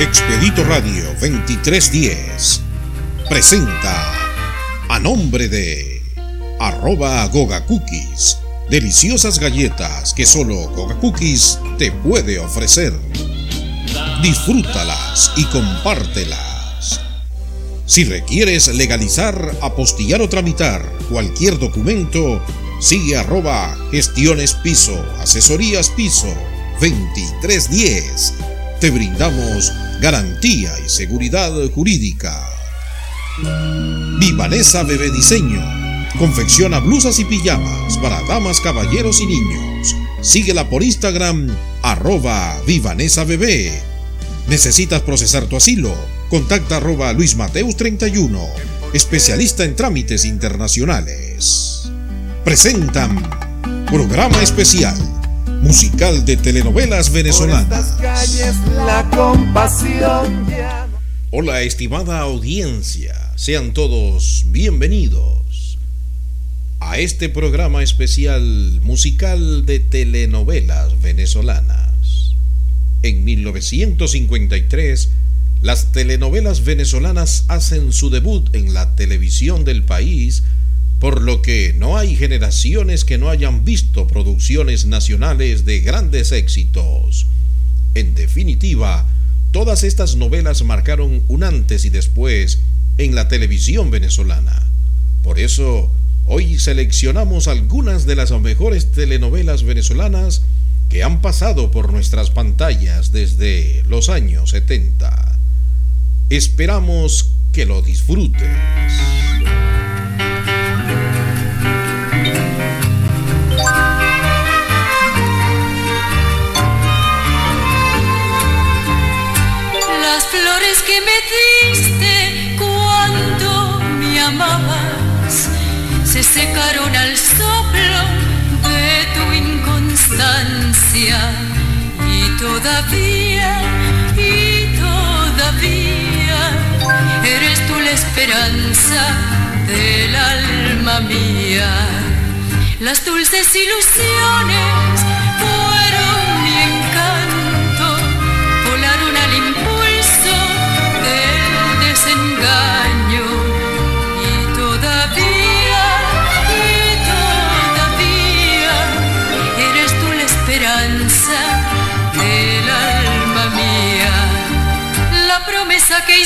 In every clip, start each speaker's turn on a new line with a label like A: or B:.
A: Expedito Radio 2310 presenta a nombre de arroba Goga Cookies, deliciosas galletas que solo Goga Cookies te puede ofrecer. Disfrútalas y compártelas. Si requieres legalizar, apostillar o tramitar cualquier documento, sigue arroba gestiones piso, asesorías piso 2310. Te brindamos garantía y seguridad jurídica. Vivanesa Bebé Diseño. Confecciona blusas y pijamas para damas, caballeros y niños. Síguela por Instagram, arroba Vivanesa. ¿Necesitas procesar tu asilo? Contacta arroba Luis Mateus 31, especialista en trámites internacionales. Presentan programa especial musical de telenovelas venezolanas. Hola estimada audiencia, sean todos bienvenidos a este programa especial musical de telenovelas venezolanas. En 1953, las telenovelas venezolanas hacen su debut en la televisión del país por lo que no hay generaciones que no hayan visto producciones nacionales de grandes éxitos. En definitiva, todas estas novelas marcaron un antes y después en la televisión venezolana. Por eso, hoy seleccionamos algunas de las mejores telenovelas venezolanas que han pasado por nuestras pantallas desde los años 70. Esperamos que lo disfrutes.
B: Que me diste cuando me amabas se secaron al soplo de tu inconstancia y todavía, y todavía eres tú la esperanza del alma mía. Las dulces ilusiones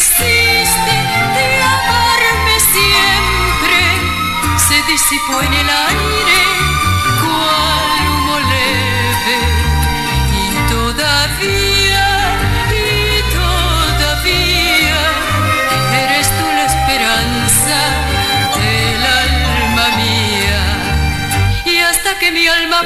B: hiciste de amarme siempre. Se disipó en el aire cual humo leve y todavía, y todavía eres tú la esperanza del alma mía. Y hasta que mi alma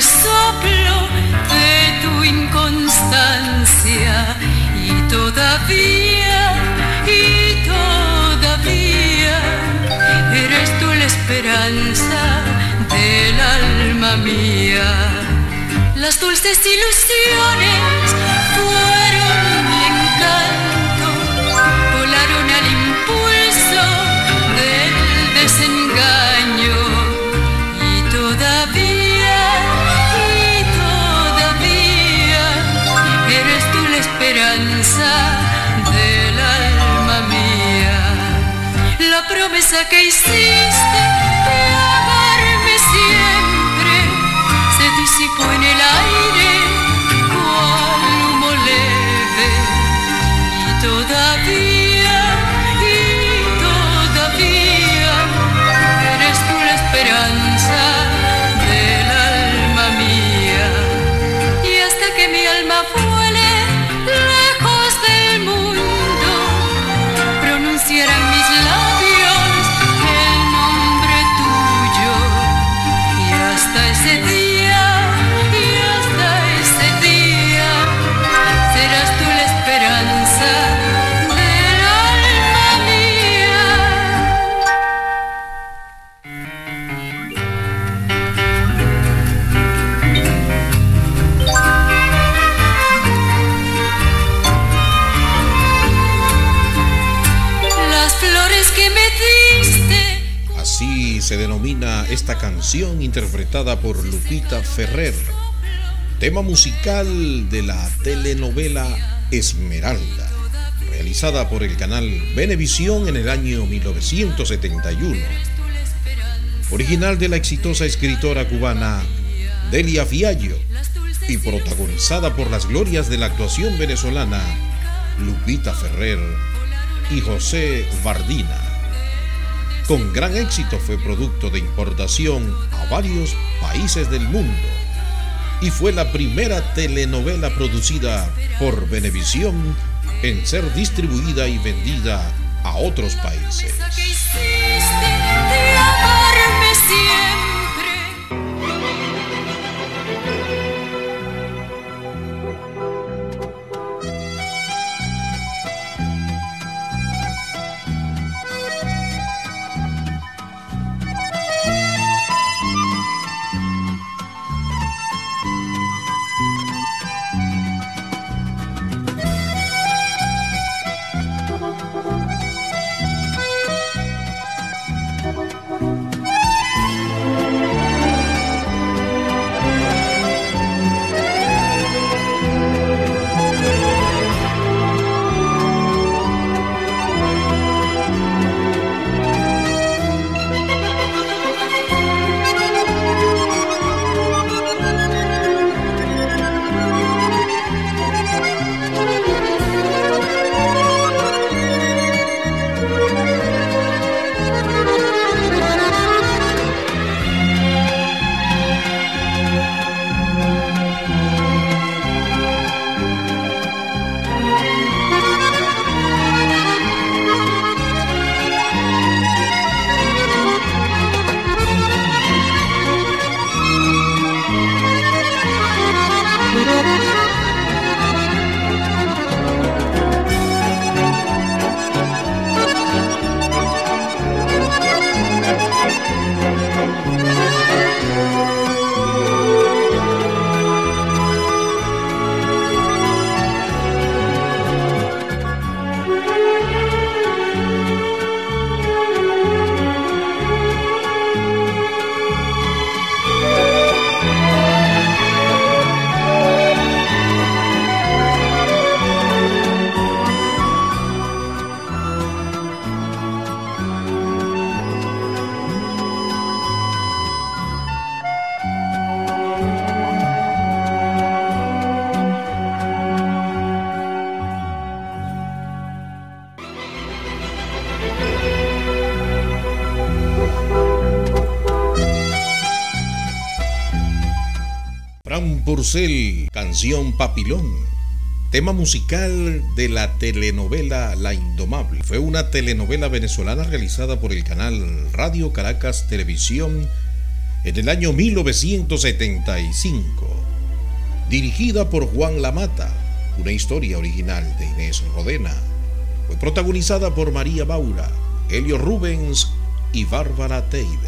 B: soplo de tu inconstancia y todavía, y todavía eres tú la esperanza del alma mía. Las dulces ilusiones promesa que hiciste
A: canción interpretada por Lupita Ferrer, tema musical de la telenovela Esmeralda, realizada por el canal Venevisión en el año 1971. Original de la exitosa escritora cubana Delia Fiallo y protagonizada por las glorias de la actuación venezolana Lupita Ferrer y José Bardina. Con gran éxito fue producto de importación a varios países del mundo y fue la primera telenovela producida por Venevisión en ser distribuida y vendida a otros países. Canción Papilón, tema musical de la telenovela La Indomable. Fue una telenovela venezolana realizada por el canal Radio Caracas Televisión en el año 1975, dirigida por Juan Lamata, una historia original de Inés Rodena. Fue protagonizada por María Baura, Helio Rubens y Bárbara Teide.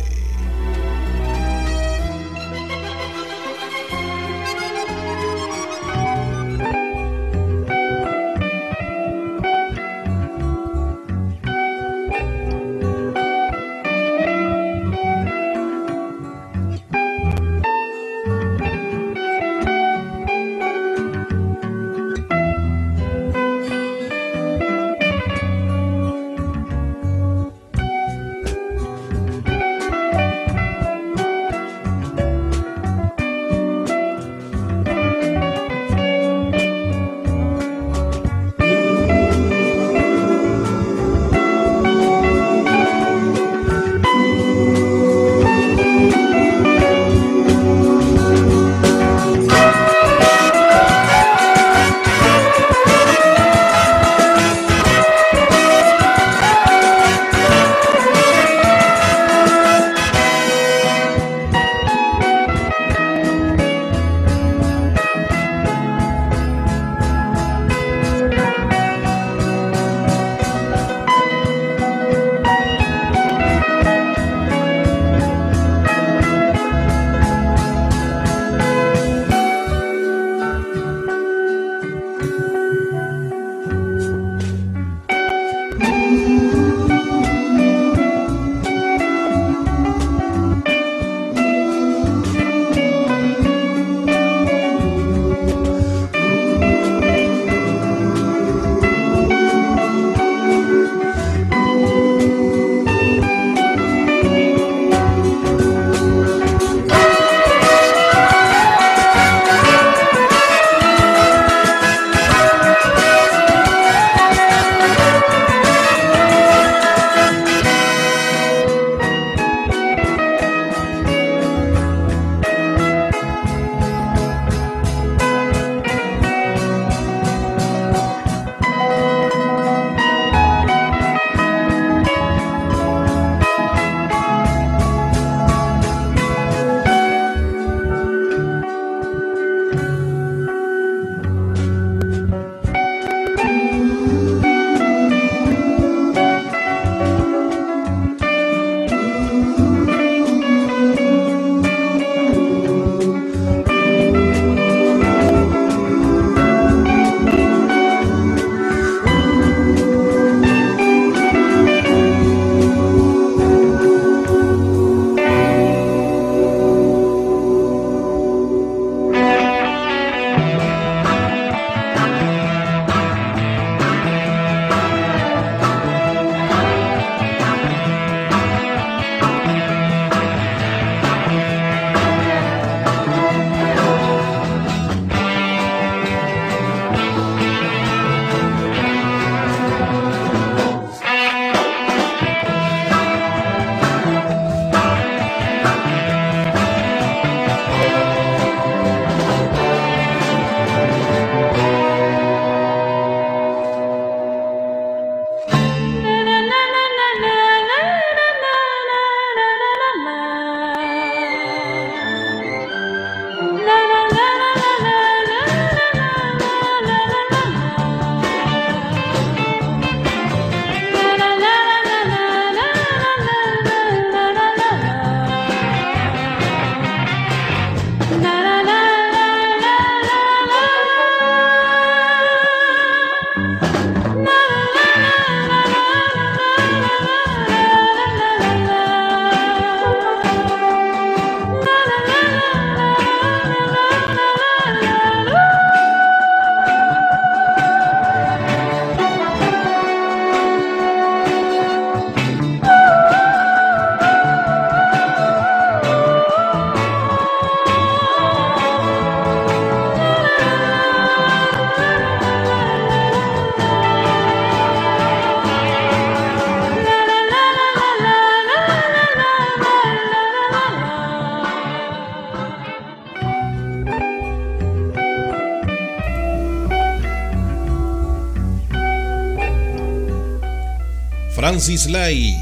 C: Francis Lai,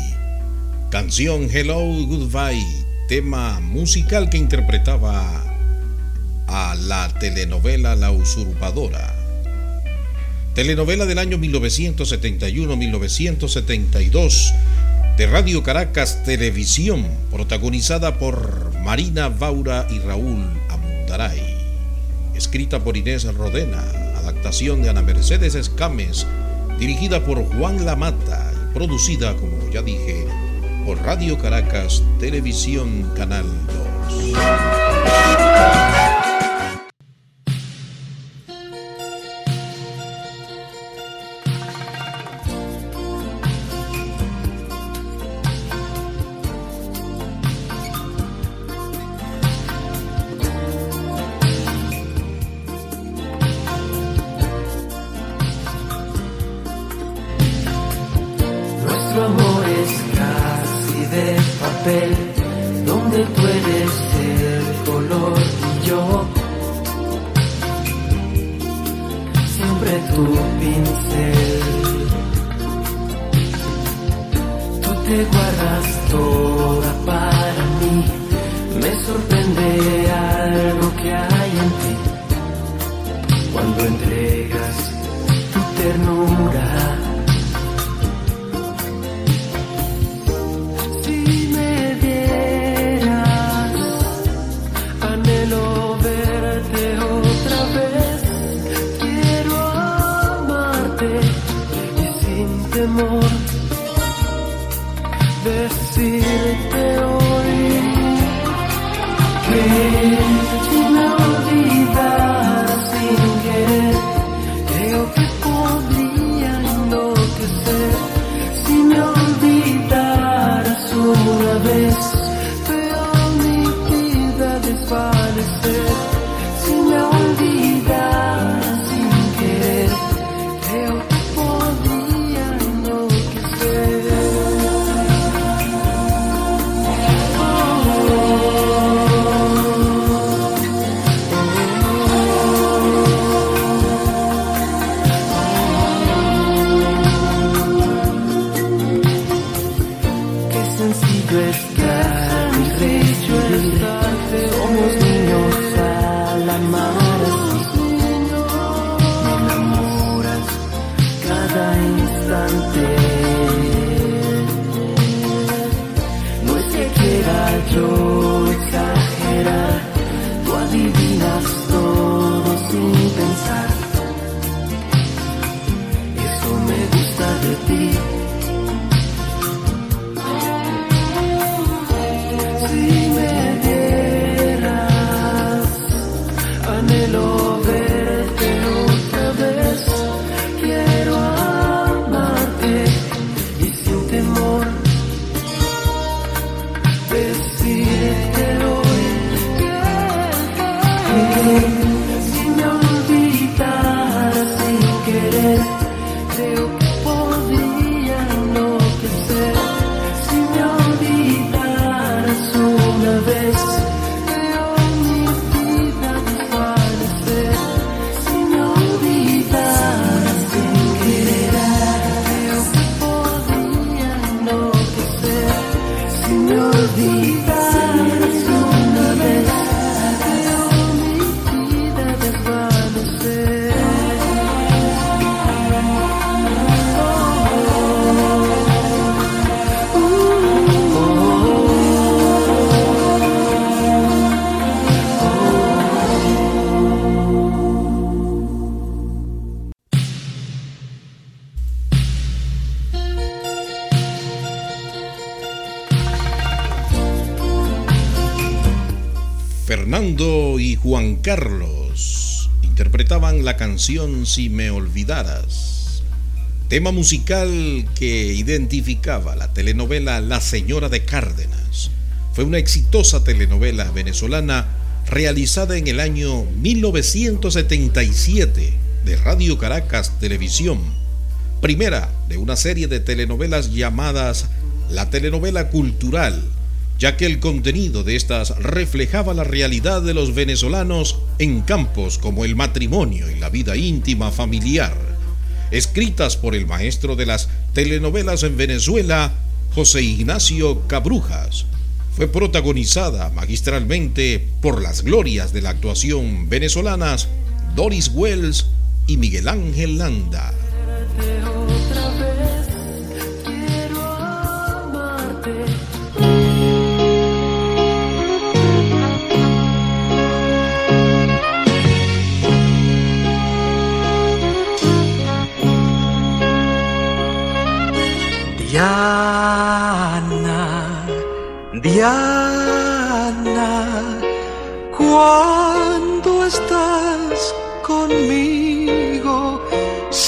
C: canción Hello Goodbye, tema musical que interpretaba a la telenovela La Usurpadora. Telenovela del año 1971-1972 de Radio Caracas Televisión, protagonizada por Marina Vaura y Raúl Amundaray. Escrita por Inés Rodena, adaptación de Ana Mercedes Escames, dirigida por Juan Lamata producida, como ya dije, por Radio Caracas Televisión Canal 2. La canción Si me olvidaras, tema musical que identificaba la telenovela La Señora de Cárdenas. Fue una exitosa telenovela venezolana realizada en el año 1977 de Radio Caracas Televisión, primera de una serie de telenovelas llamadas La telenovela cultural ya que el contenido de estas reflejaba la realidad de los venezolanos en campos como el matrimonio vida íntima familiar.
A: escritas por el maestro de las telenovelas en Venezuela, José Ignacio Cabrujas. Fue protagonizada magistralmente por las glorias de la actuación venezolanas Doris Wells y Miguel Ángel Landa.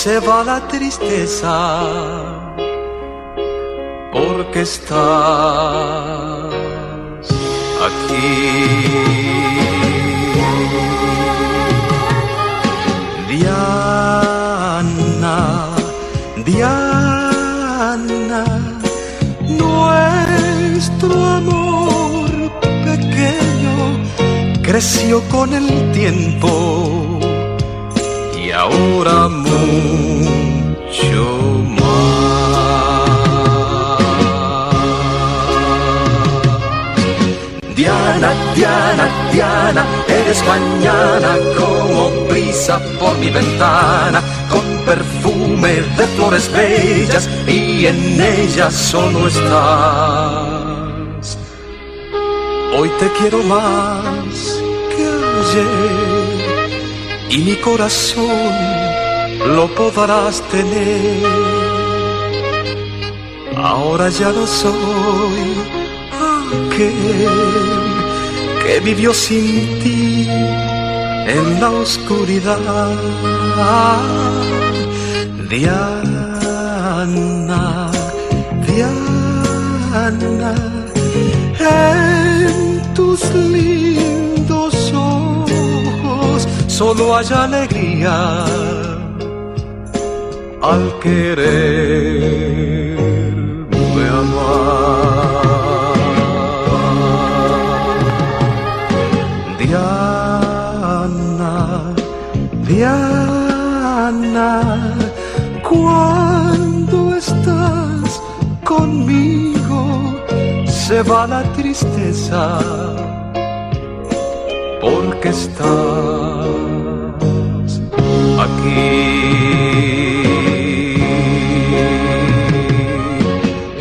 D: Se va la tristeza porque estás aquí. Diana, Diana nuestro amor pequeño creció con el tiempo ahora mucho más. Diana, Diana, Diana, eres mañana como brisa por mi ventana perfume de flores bellas y en ellas solo estás. Hoy te quiero más que ayer y mi corazón lo podrás tener. Ahora ya no soy aquel que vivió sin ti en la oscuridad. Diana, Diana, en tus ojos solo hay alegría al quererme amar. Diana, Diana cuando estás conmigo se va la tristeza porque estás aquí.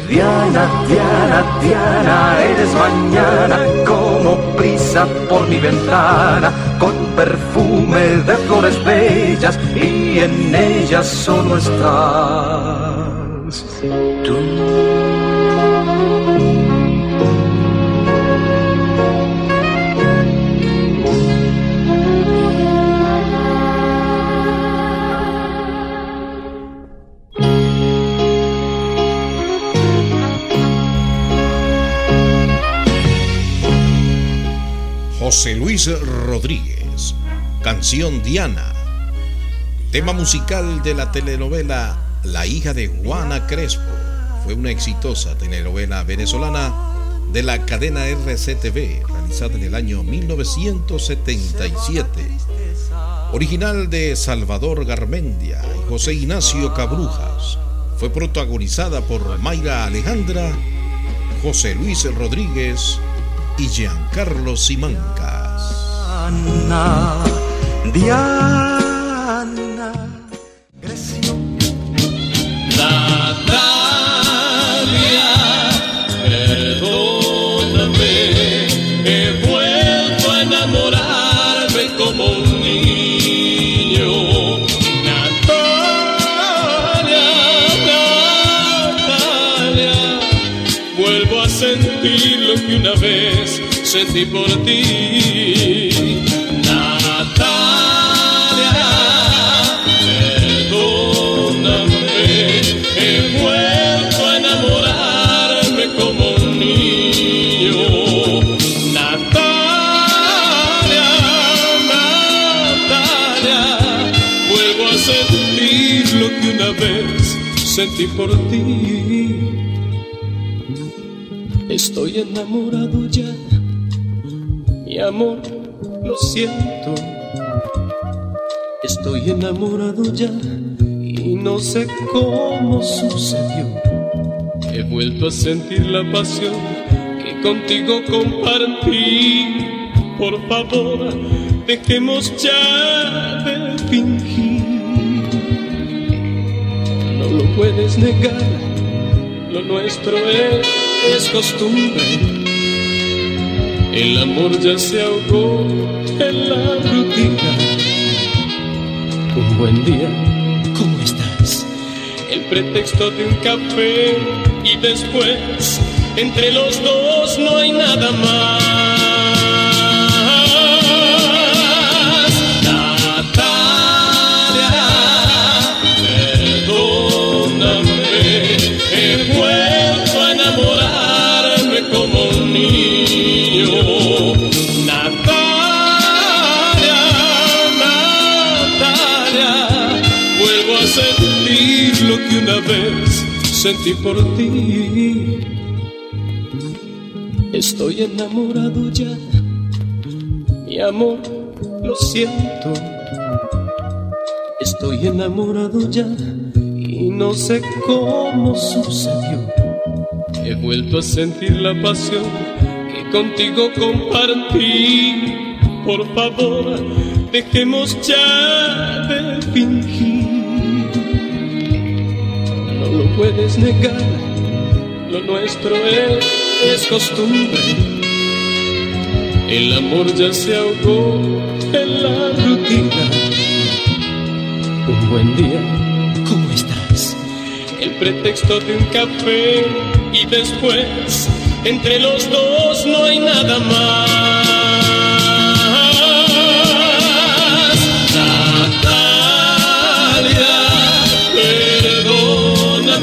D: Diana, Diana, Diana, eres mañana como prisa por mi ventana con perfume de flores bellas y en ellas solo estás
A: Rodríguez, canción Diana, tema musical de la telenovela La hija de Juana Crespo. Fue una exitosa telenovela venezolana de la cadena RCTV, realizada en el año 1977. Original de Salvador Garmendia y José Ignacio Cabrujas, fue protagonizada por Mayra Alejandra, José Luis Rodríguez y Giancarlo Simancas.
D: Diana, Diana, creció.
E: Natalia, perdóname, he vuelto a enamorarme como un niño. Natalia, Natalia, vuelvo a sentir lo que una vez sentí por ti. Vez sentí por ti. Estoy enamorado ya, mi amor, lo siento. Estoy enamorado ya y no sé cómo sucedió. He vuelto a sentir la pasión que contigo compartí. Por favor, dejemos ya de fingir. No lo puedes negar, lo nuestro es, es costumbre. El amor ya se ahogó en la rutina. Un buen día, ¿cómo estás? El pretexto de un café y después, entre los dos no hay nada más. Que una vez sentí por ti. Estoy enamorado ya, mi amor, lo siento. Estoy enamorado ya y no sé cómo sucedió. He vuelto a sentir la pasión que contigo compartí. Por favor, dejemos ya de fingir. Puedes negar, lo nuestro es, costumbre. El amor ya se ahogó en la rutina. Un buen día, ¿cómo estás? El pretexto de un café y después, entre los dos no hay nada más.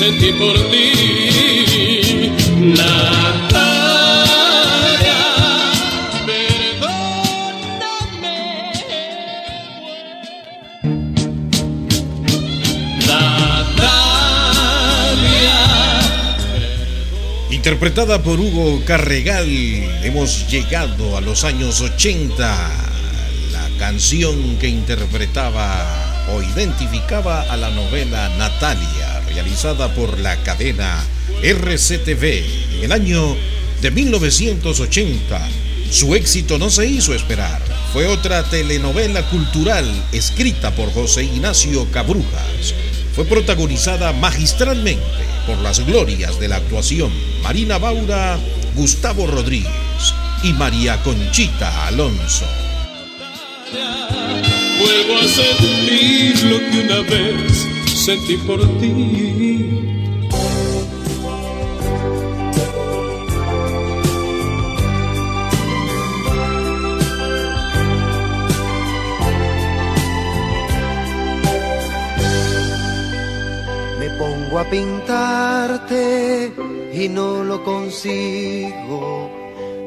E: sentí por ti. Natalia, perdóname. Natalia.
A: Interpretada por Hugo Carregal, hemos llegado a los años 80. La canción que interpretaba o identificaba a la novela Natalia, realizada por la cadena RCTV en el año de 1980. Su éxito no se hizo esperar. Fue otra telenovela cultural escrita por José Ignacio Cabrujas. Fue protagonizada magistralmente por las glorias de la actuación Marina Baura, Gustavo Rodríguez y María Conchita Alonso.
E: Vuelvo a una vez por ti.
F: Me pongo a pintarte y no lo consigo.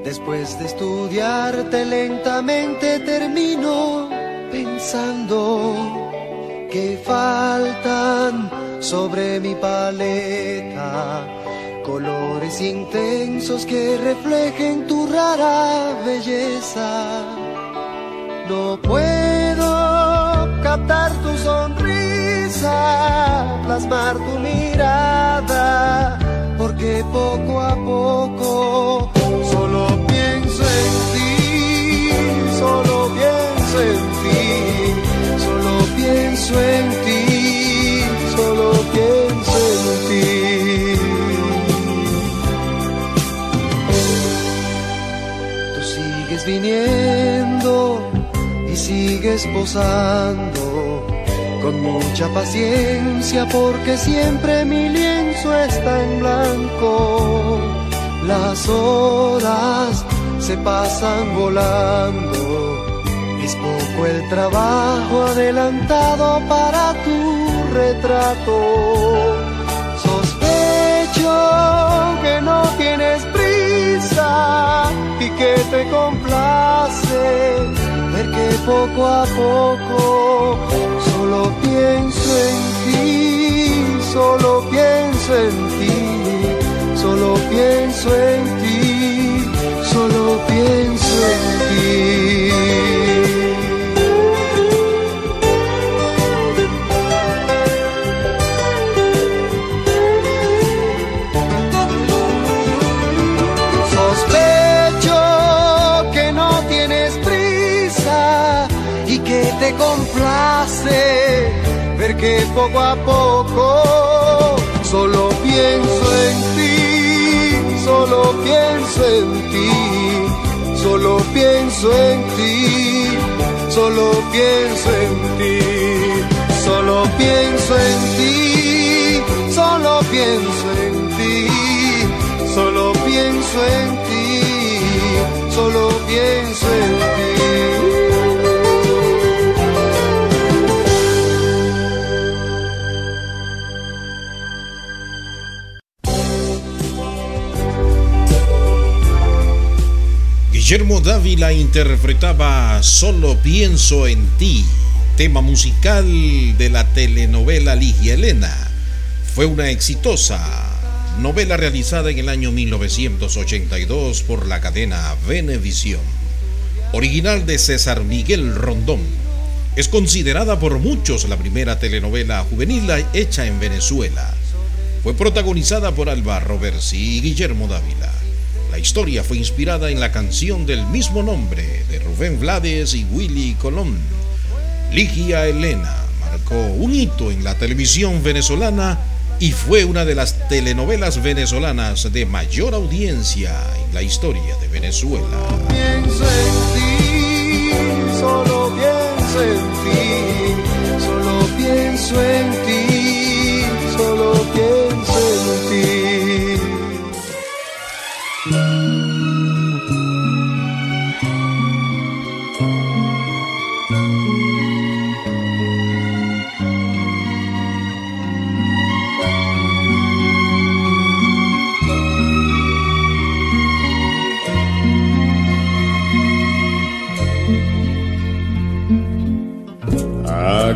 F: Después de estudiarte lentamente termino pensando que faltan sobre mi paleta colores intensos que reflejen tu rara belleza. No puedo captar tu sonrisa, plasmar tu mirada, porque poco a poco solo pienso en pienso en ti, solo pienso en ti. Tú sigues viniendo y sigues posando con mucha paciencia porque siempre mi lienzo está en blanco. las horas se pasan volando. El trabajo adelantado para tu retrato. Sospecho que no tienes prisa y que te complace ver que poco a poco solo pienso en ti, solo pienso en ti, solo pienso en ti, solo pienso en ti. Complace ver que poco a poco solo pienso en ti, solo pienso en ti, solo pienso en ti, solo pienso en ti, solo pienso en ti, solo pienso en ti, solo pienso en ti, solo pienso en ti.
A: Dávila interpretaba Solo pienso en ti, tema musical de la telenovela Ligia Elena. Fue una exitosa novela realizada en el año 1982 por la cadena Venevisión. Original de César Miguel Rondón. Es considerada por muchos la primera telenovela juvenil hecha en Venezuela. Fue protagonizada por Alba Roversi y Guillermo Dávila. Historia fue inspirada en la canción del mismo nombre de Rubén Blades y Willy Colón. Ligia Elena marcó un hito en la televisión venezolana y fue una de las telenovelas venezolanas de mayor audiencia en la historia de Venezuela.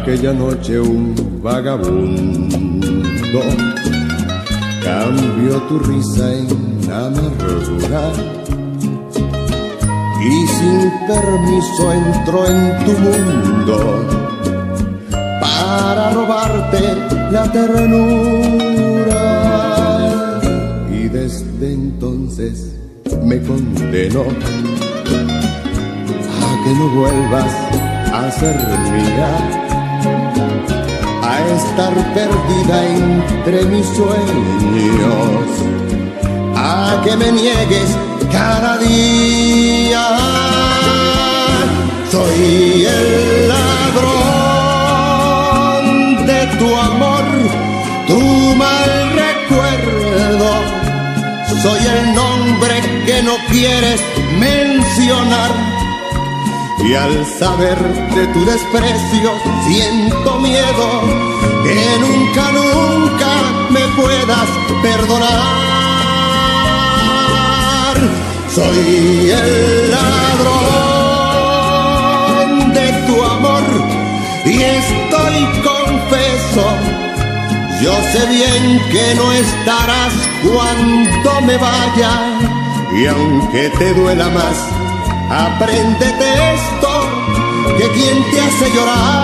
G: Aquella noche un vagabundo cambió tu risa en amargura y sin permiso entró en tu mundo para robarte la ternura. Y desde entonces me condenó a que no vuelvas a ser mía, a estar perdida entre mis sueños, a que me niegues cada día. Soy el ladrón de tu amor, tu mal recuerdo. Soy el nombre que no quieres mencionar y al saber de tu desprecio siento miedo que nunca, nunca me puedas perdonar. Soy el ladrón de tu amor y estoy confeso. Yo sé bien que no estarás cuando me vaya y aunque te duela más, Apréndete esto, que quien te hace llorar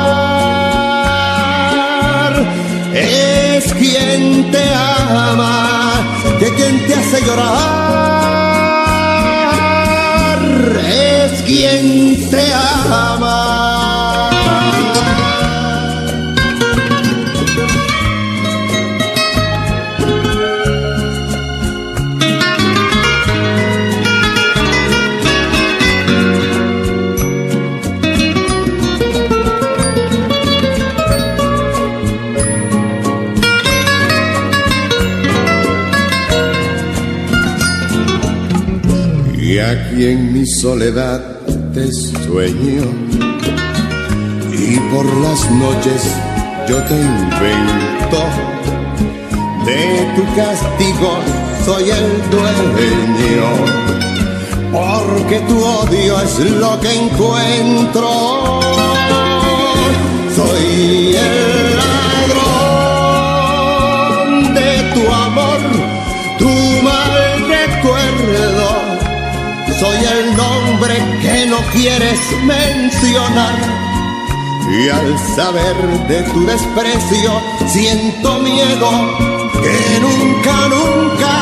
G: es quien te ama, que quien te hace llorar es quien te ama. Aquí en mi soledad te sueño y por las noches yo te invento. De tu castigo soy el dueño, porque tu odio es lo que encuentro. Soy el Soy el nombre que no quieres mencionar y al saber de tu desprecio siento miedo que nunca, nunca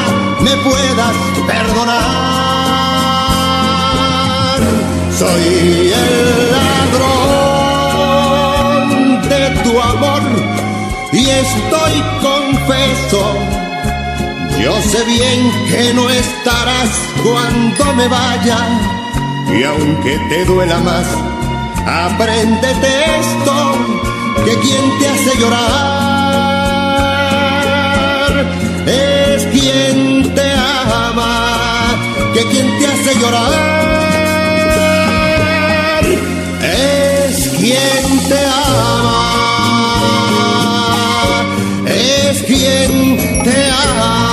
G: me puedas perdonar. Soy el ladrón de tu amor y estoy confeso. Yo sé bien que no estarás cuando me vaya y aunque te duela más, Apréndete esto, que quien te hace llorar es quien te ama, que quien te hace llorar es quien te ama, es quien te ama.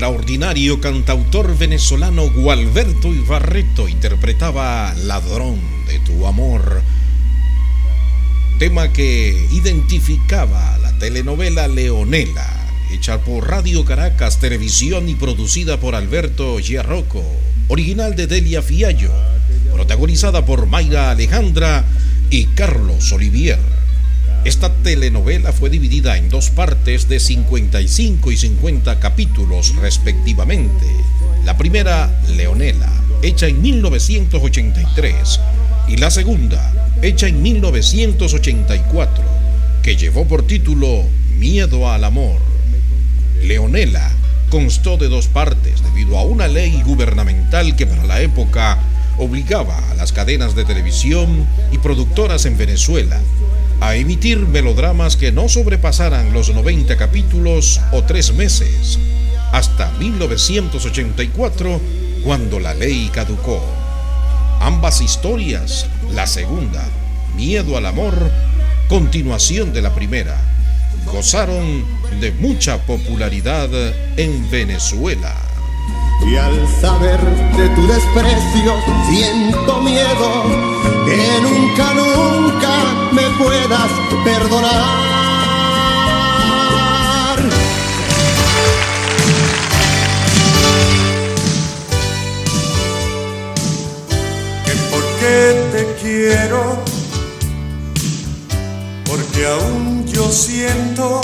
A: Extraordinario cantautor venezolano Gualberto Ibarreto interpretaba Ladrón de tu amor, tema que identificaba la telenovela Leonela, hecha por Radio Caracas Televisión y producida por Alberto Giarroco, original de Delia Fiallo, protagonizada por Mayra Alejandra y Carlos Olivier. Esta telenovela fue dividida en dos partes de 55 y 50 capítulos respectivamente. La primera, Leonela, hecha en 1983, y la segunda, hecha en 1984, que llevó por título Miedo al Amor. Leonela constó de dos partes debido a una ley gubernamental que para la época obligaba a las cadenas de televisión y productoras en Venezuela a emitir melodramas que no sobrepasaran los 90 capítulos o tres meses, hasta 1984, cuando la ley caducó. Ambas historias, la segunda, Miedo al Amor, continuación de la primera, gozaron de mucha popularidad en Venezuela.
G: Y al saber de tu desprecio siento miedo que nunca, nunca me puedas perdonar.
H: Que por qué te quiero, porque aún yo siento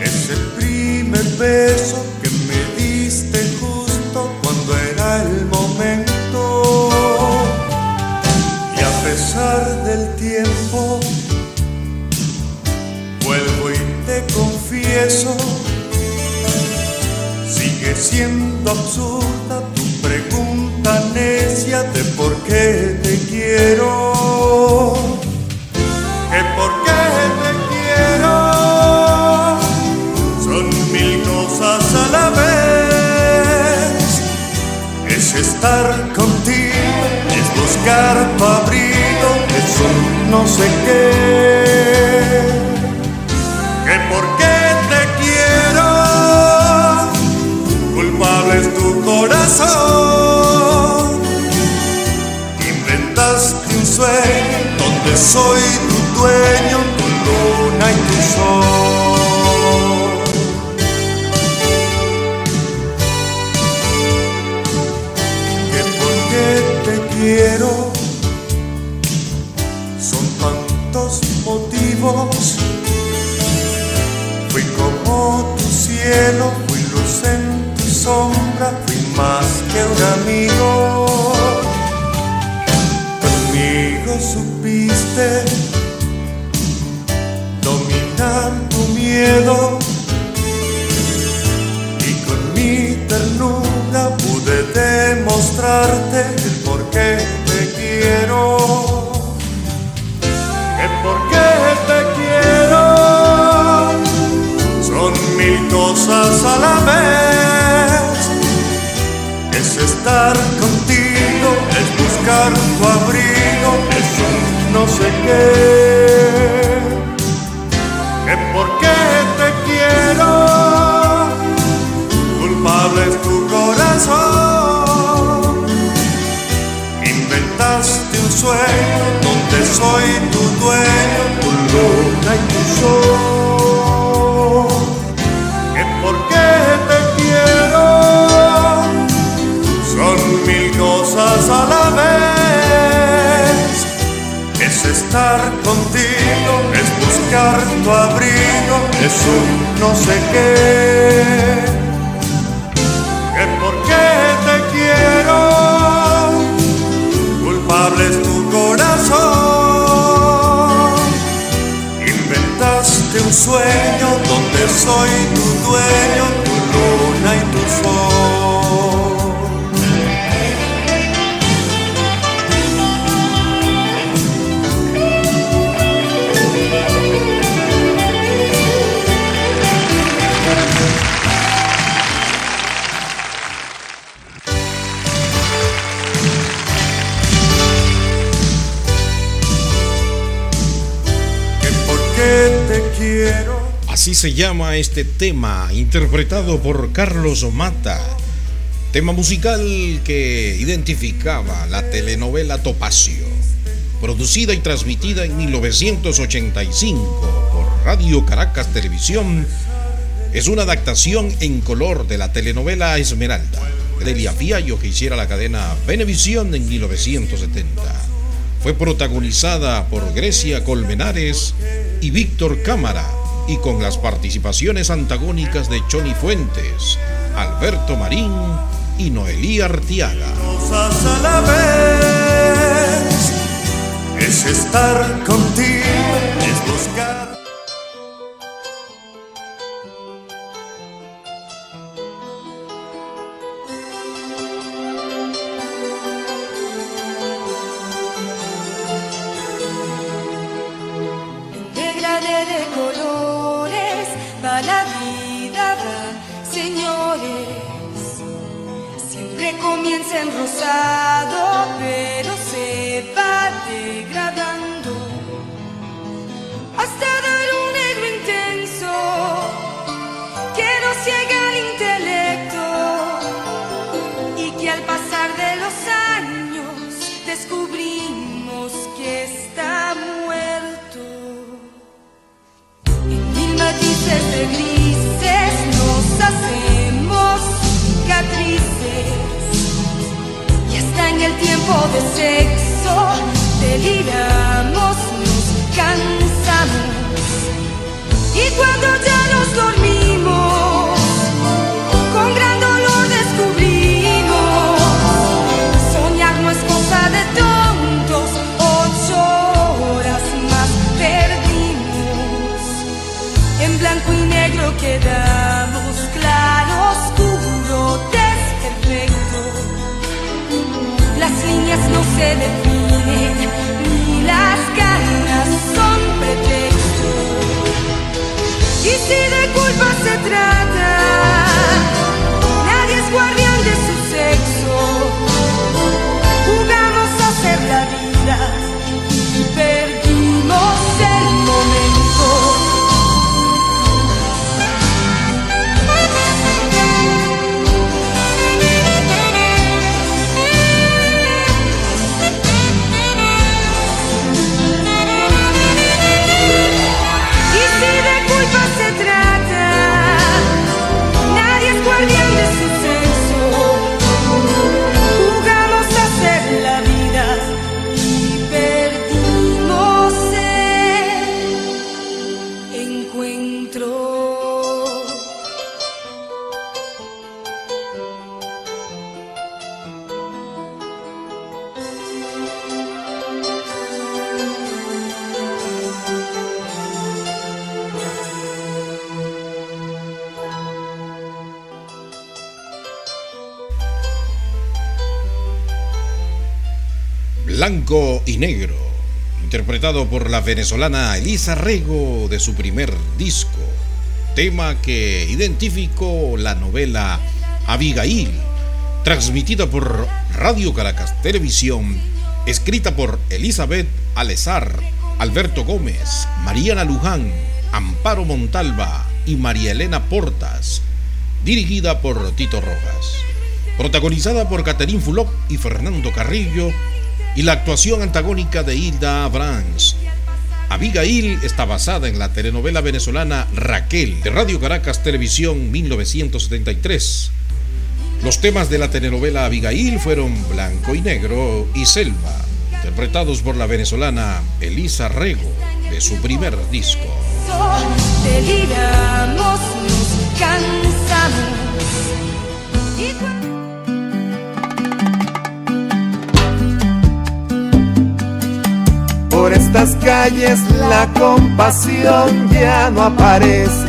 H: ese primer beso a pesar del tiempo, vuelvo y te confieso, sigue siendo absurda tu pregunta necia de por qué te quiero. Que por qué te quiero son mil cosas a la vez. Es estar contigo, es buscar es un no sé qué. Que por qué te quiero, culpable es tu corazón. Inventaste un sueño donde soy tu dueño, tu luna y tu sol. supiste dominar tu miedo y con mi ternura pude demostrarte el por qué te quiero. El por qué te quiero son mil cosas a la vez. Es estar contigo, es buscar tu abrigo qué, que por qué te quiero, culpable es tu corazón. Inventaste un sueño donde soy tu dueño, tu luna y tu sol. Que por qué te quiero, son mil cosas a la vez. Contigo, es buscar tu abrigo, es un no sé qué. Que por qué te quiero, culpable es tu corazón. Inventaste un sueño donde soy tu dueño,
A: Así se llama este tema, interpretado por Carlos Mata. Tema musical que identificaba la telenovela Topacio, producida y transmitida en 1985 por Radio Caracas Televisión. Es una adaptación en color de la telenovela Esmeralda, de Delia Fiallo que hiciera la cadena Venevisión en 1970. Fue protagonizada por Grecia Colmenares y Víctor Cámara y con las participaciones antagónicas de Choni Fuentes, Alberto Marín y Noelí Artiaga.
I: engrossar. El tiempo de sexo deliramos, nos cansamos. Y cuando ya nos dormimos con gran dolor descubrimos soñar no es cosa de tontos ocho horas más perdimos. En blanco y negro quedamos se definen ni las ganas son pretexto y si de culpa se trata
A: Blanco y Negro, interpretado por la venezolana Elisa Rego de su primer disco, tema que identificó la novela Abigail, transmitida por Radio Caracas Televisión, escrita por Elizabeth Alezar, Alberto Gómez, Mariana Luján, Amparo Montalva y María Elena Portas, dirigida por Tito Rojas, protagonizada por Caterín Fulop y Fernando Carrillo, y la actuación antagónica de Hilda Abrams. Abigail está basada en la telenovela venezolana Raquel de Radio Caracas Televisión 1973. Los temas de la telenovela Abigail fueron Blanco y Negro y Selva, interpretados por la venezolana Elisa Rego de su primer disco.
J: Por estas calles la compasión ya no aparece.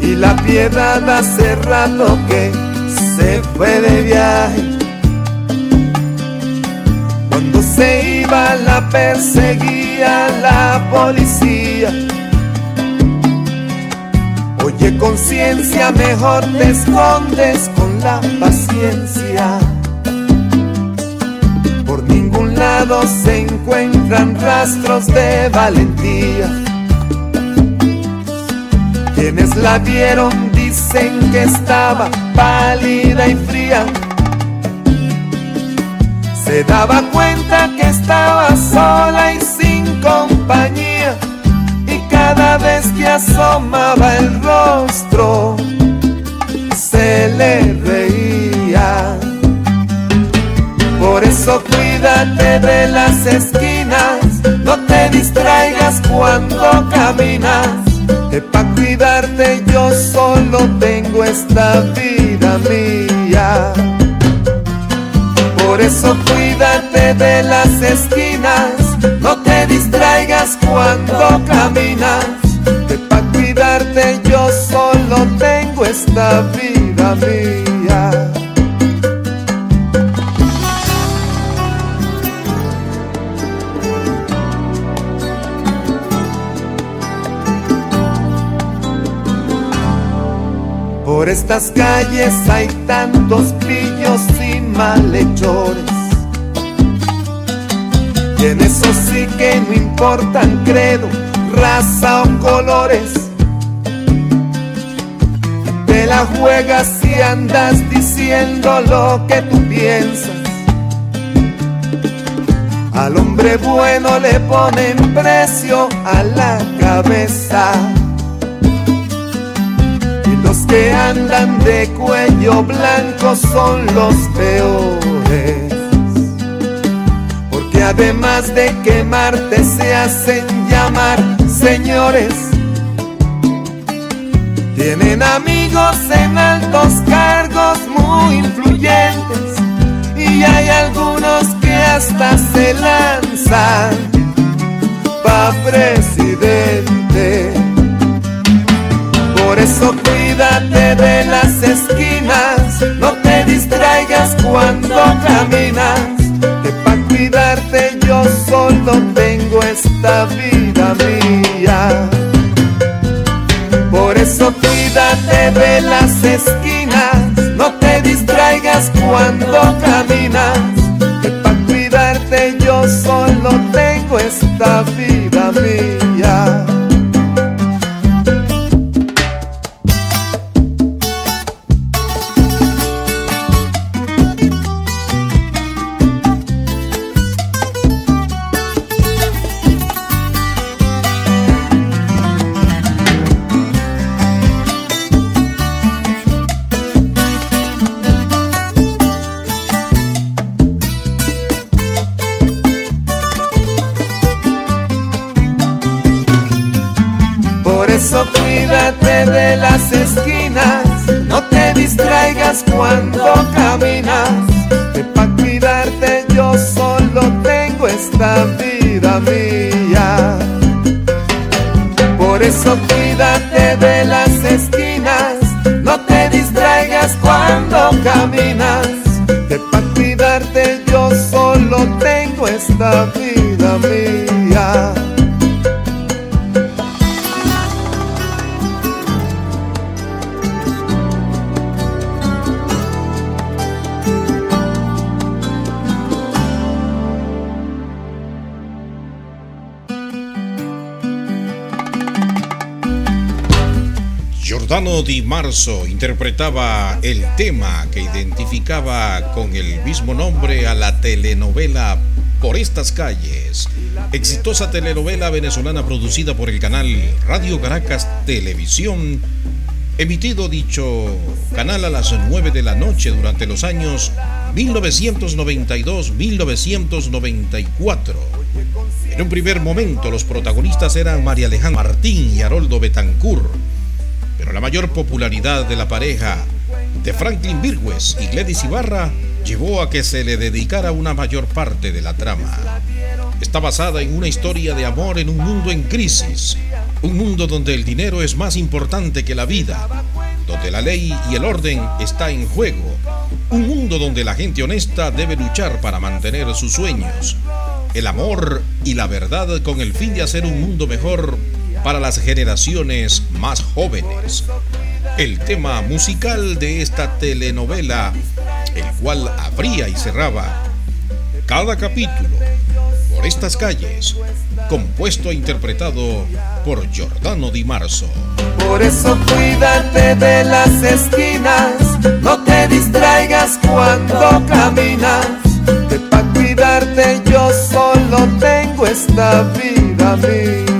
J: Y la piedad hace rato que se fue de viaje. Cuando se iba la perseguía la policía. Oye conciencia, mejor te escondes con la paciencia. Se encuentran rastros de valentía. Quienes la vieron dicen que estaba pálida y fría. Se daba cuenta que estaba sola y sin compañía. Y cada vez que asomaba el rostro, se le reía. Por eso cuídate de las esquinas, no te distraigas cuando caminas. Que pa' cuidarte yo solo tengo esta vida mía. Por eso cuídate de las esquinas, no te distraigas cuando caminas. Que pa' cuidarte yo solo tengo esta vida mía. Por estas calles hay tantos pillos y malhechores. Y en eso sí que no importan credo, raza o colores. Te la juegas si andas diciendo lo que tú piensas. Al hombre bueno le ponen precio a la cabeza. Que andan de cuello blanco son los peores. Porque además de quemarte se hacen llamar señores. Tienen amigos en altos cargos muy influyentes. Y hay algunos que hasta se lanzan pa' presidente. Por eso cuídate de las esquinas, no te distraigas cuando caminas. Que pa' cuidarte yo solo tengo esta vida mía. Por eso cuídate de las esquinas, no te distraigas cuando caminas. Que pa' cuidarte yo solo tengo esta vida mía. Eso cuídate de las esquinas, no te distraigas cuando caminas. Que pa' cuidarte yo solo tengo esta vida mía. Por eso cuídate de las esquinas, no te distraigas cuando caminas. Que pa' cuidarte yo solo tengo esta vida mía.
A: Giordano Di Marzo interpretaba el tema que identificaba con el mismo nombre a la telenovela Por estas calles, exitosa telenovela venezolana producida por el canal Radio Caracas Televisión, emitido dicho canal a las 9 de la noche durante los años 1992-1994. En un primer momento los protagonistas eran María Alejandra Martín y Haroldo Betancourt la mayor popularidad de la pareja de Franklin Virgües y Gladys Ibarra llevó a que se le dedicara una mayor parte de la trama. Está basada en una historia de amor en un mundo en crisis, un mundo donde el dinero es más importante que la vida, donde la ley y el orden está en juego, un mundo donde la gente honesta debe luchar para mantener sus sueños, el amor y la verdad con el fin de hacer un mundo mejor para las generaciones más jóvenes. El tema musical de esta telenovela, el cual abría y cerraba cada capítulo por estas calles, compuesto e interpretado por Giordano Di Marzo.
G: Por eso cuídate de las esquinas, no te distraigas cuando caminas, que para cuidarte yo solo tengo esta vida mía.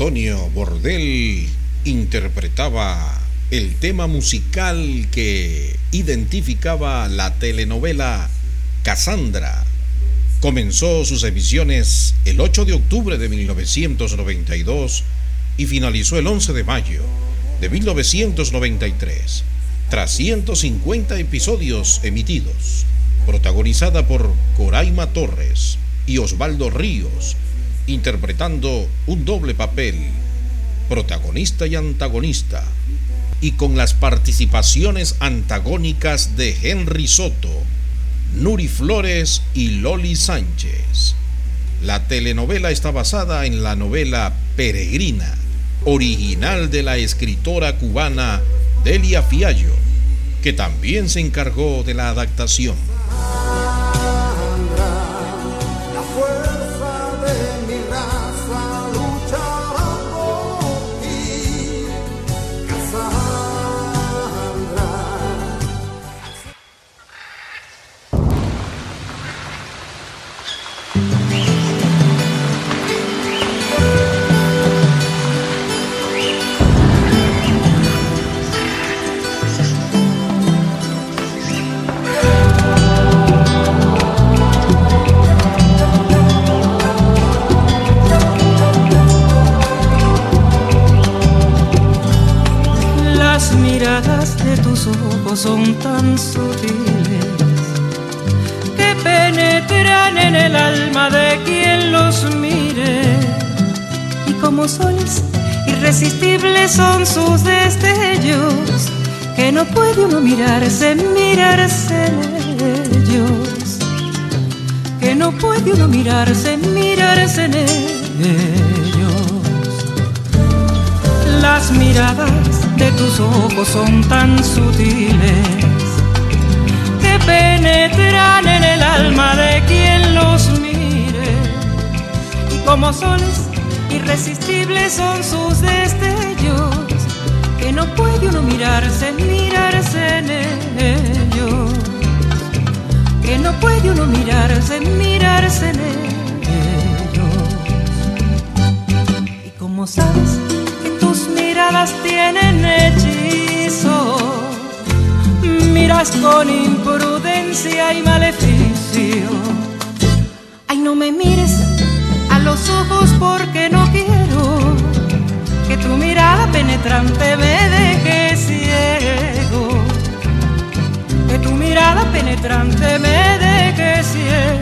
A: Antonio Bordel interpretaba el tema musical que identificaba la telenovela Cassandra. Comenzó sus emisiones el 8 de octubre de 1992 y finalizó el 11 de mayo de 1993, tras 150 episodios emitidos, protagonizada por Coraima Torres y Osvaldo Ríos, interpretando un doble papel, protagonista y antagonista, y con las participaciones antagónicas de Henry Soto, Nuri Flores y Loli Sánchez. La telenovela está basada en la novela Peregrina, original de la escritora cubana Delia Fiallo, que también se encargó de la adaptación.
K: Miradas de tus ojos son tan sutiles que penetran en el alma de quien los mire. Y como soles irresistibles son sus destellos que no puede uno mirarse, mirarse en ellos. Que no puede uno mirarse, mirarse en ellos. Y como sabes miradas tienen hechizo, miras con imprudencia y maleficio. Ay, no me mires a los ojos porque no quiero que tu mirada penetrante me deje ciego. Que tu mirada penetrante me deje ciego.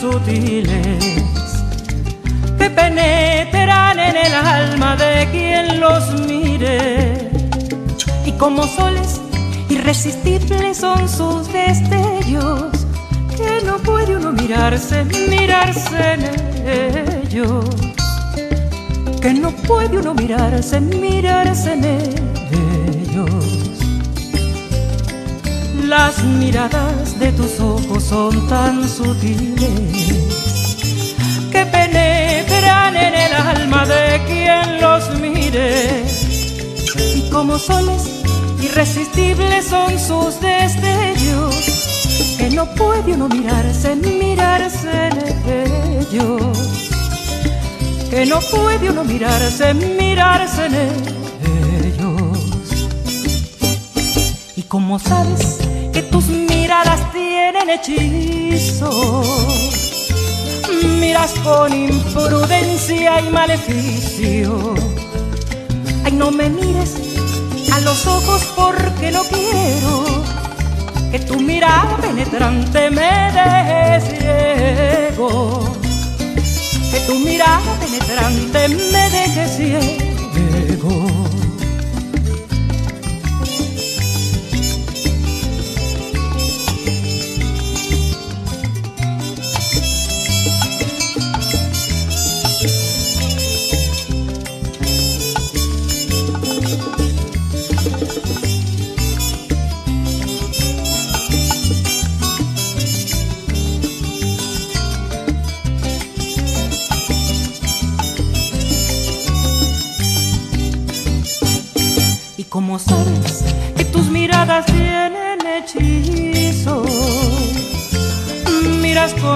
K: Sutiles que penetran en el alma de quien los mire. Y como soles irresistibles son sus destellos, que no puede uno mirarse, mirarse en ellos. Que no puede uno mirarse, mirarse en ellos. Las miradas de tus ojos son tan sutiles que penetran en el alma de quien los mire como soles irresistibles son sus destellos, que no puede uno mirarse, mirarse en ellos, que no puede uno mirarse, mirarse en ellos. Y como sabes hechizo, miras con imprudencia y maleficio. Ay, no me mires a los ojos porque no quiero que tu mirada penetrante me deje ciego. Que tu mirada penetrante me deje ciego.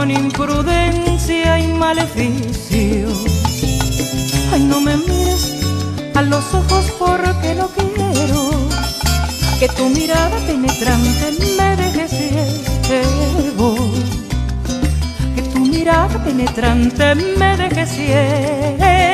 K: Con imprudencia y maleficio. Ay, no me mires a los ojos porque no quiero que tu mirada penetrante me deje ciego. Que tu mirada penetrante me deje ciego.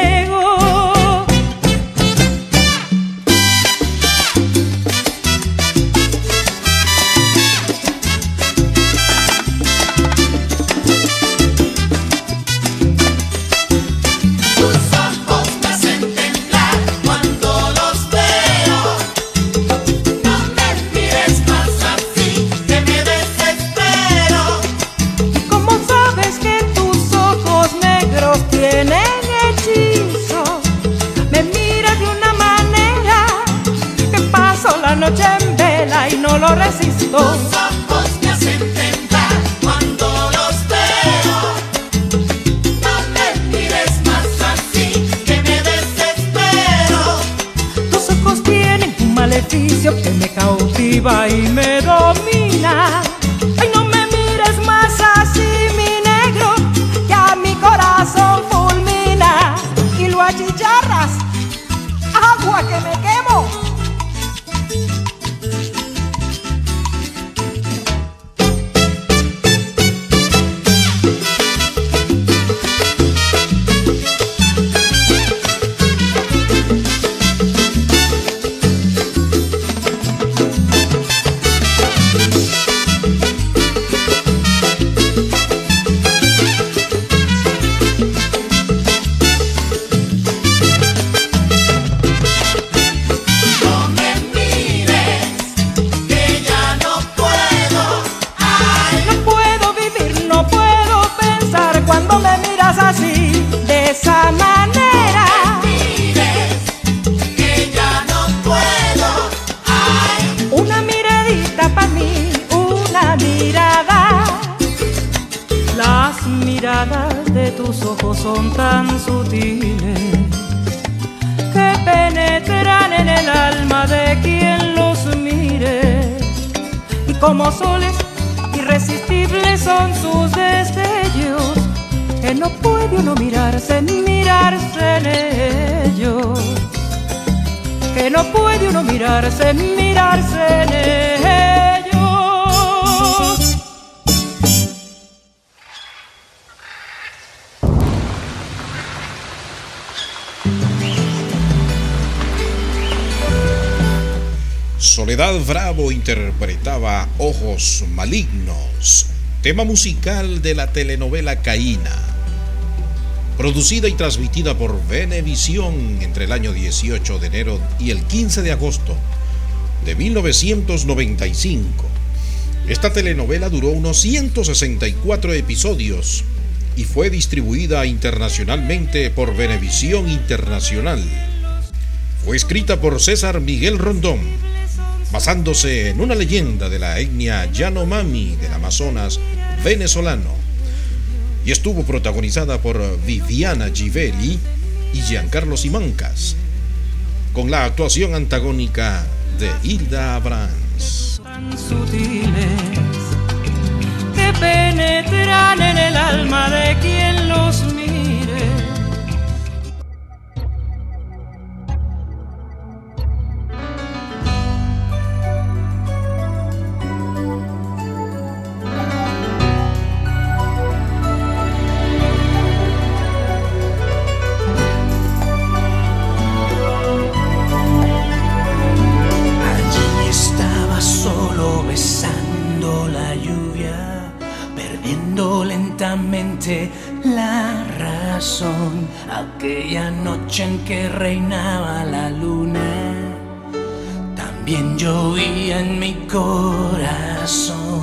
K: de tus ojos son tan sutiles que penetran en el alma de quien los mire. Y como soles irresistibles son sus destellos, que no puede uno mirarse ni mirarse en ellos. Que no puede uno mirarse, mirarse en ellos.
A: Bravo interpretaba Ojos Malignos, tema musical de la telenovela Caína, producida y transmitida por Venevisión entre el año 18 de enero y el 15 de agosto de 1995. Esta telenovela duró unos 164 episodios y fue distribuida internacionalmente por Venevisión Internacional. Fue escrita por César Miguel Rondón basándose en una leyenda de la etnia Yanomami del Amazonas venezolano, y estuvo protagonizada por Viviana Givelli y Giancarlo Simancas, con la actuación antagónica de Hilda Abrams.
L: Tan sutiles que penetran en el alma de quien
M: Aquella noche en que reinaba la luna, también llovía en mi corazón.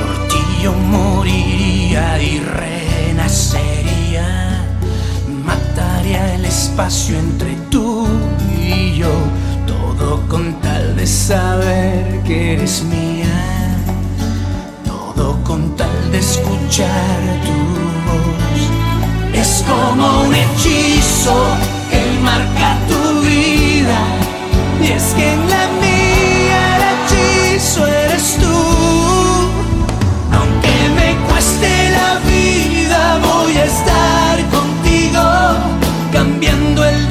M: Por ti yo moriría y renacería, mataría el espacio entre tú y yo, todo con tal de saber que eres mía con tal de escuchar tu voz. Es como un hechizo que marca tu vida. Y es que en la mía el hechizo eres tú. Aunque me cueste la vida, voy a estar contigo, cambiando el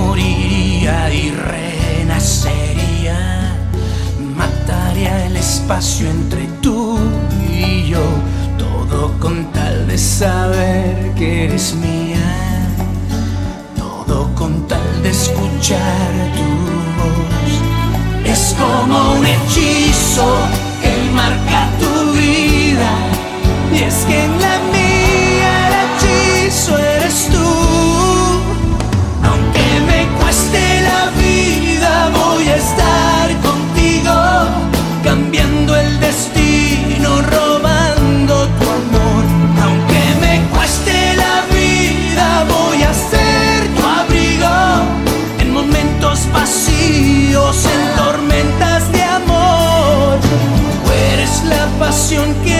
M: moriría y renacería, mataría el espacio entre tú y yo, todo con tal de saber que eres mía, todo con tal de escuchar tu voz, es como un hechizo que marca tu vida, y es que en la mía el hechizo eres tú. canción que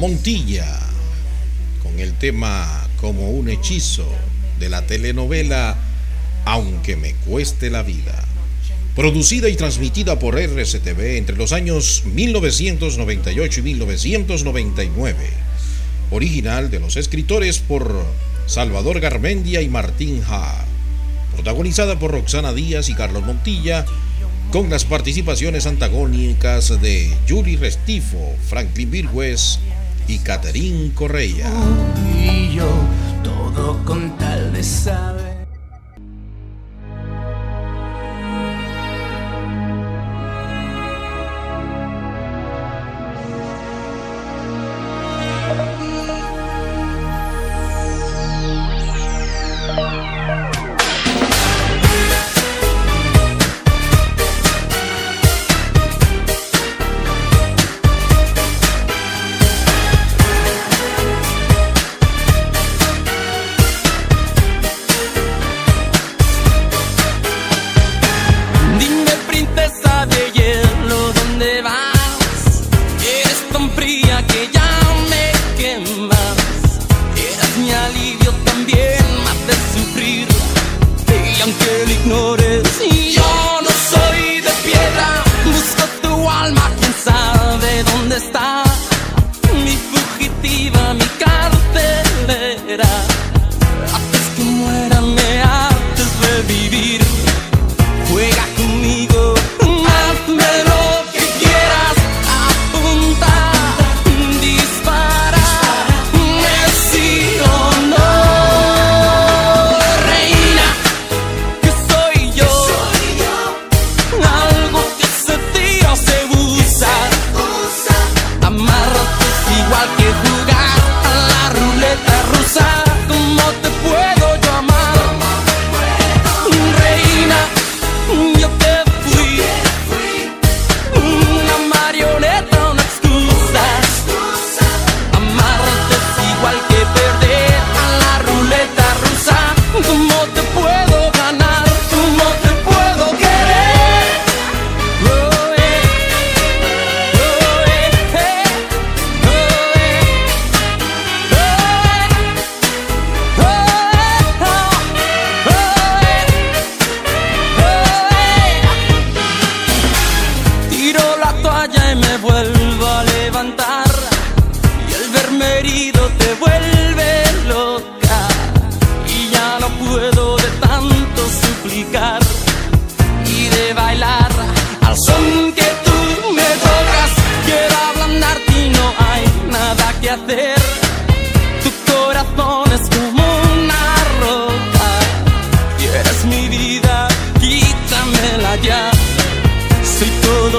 A: Montilla con el tema como un hechizo de la telenovela Aunque me cueste la vida, producida y transmitida por RCTV entre los años 1998 y 1999, original de los escritores por Salvador Garmendia y Martín Ja, protagonizada por Roxana Díaz y Carlos Montilla, con las participaciones antagónicas de Yuri Restifo, Franklin Virgües, y Caterín Correia.
M: Y yo, todo con tal de saber.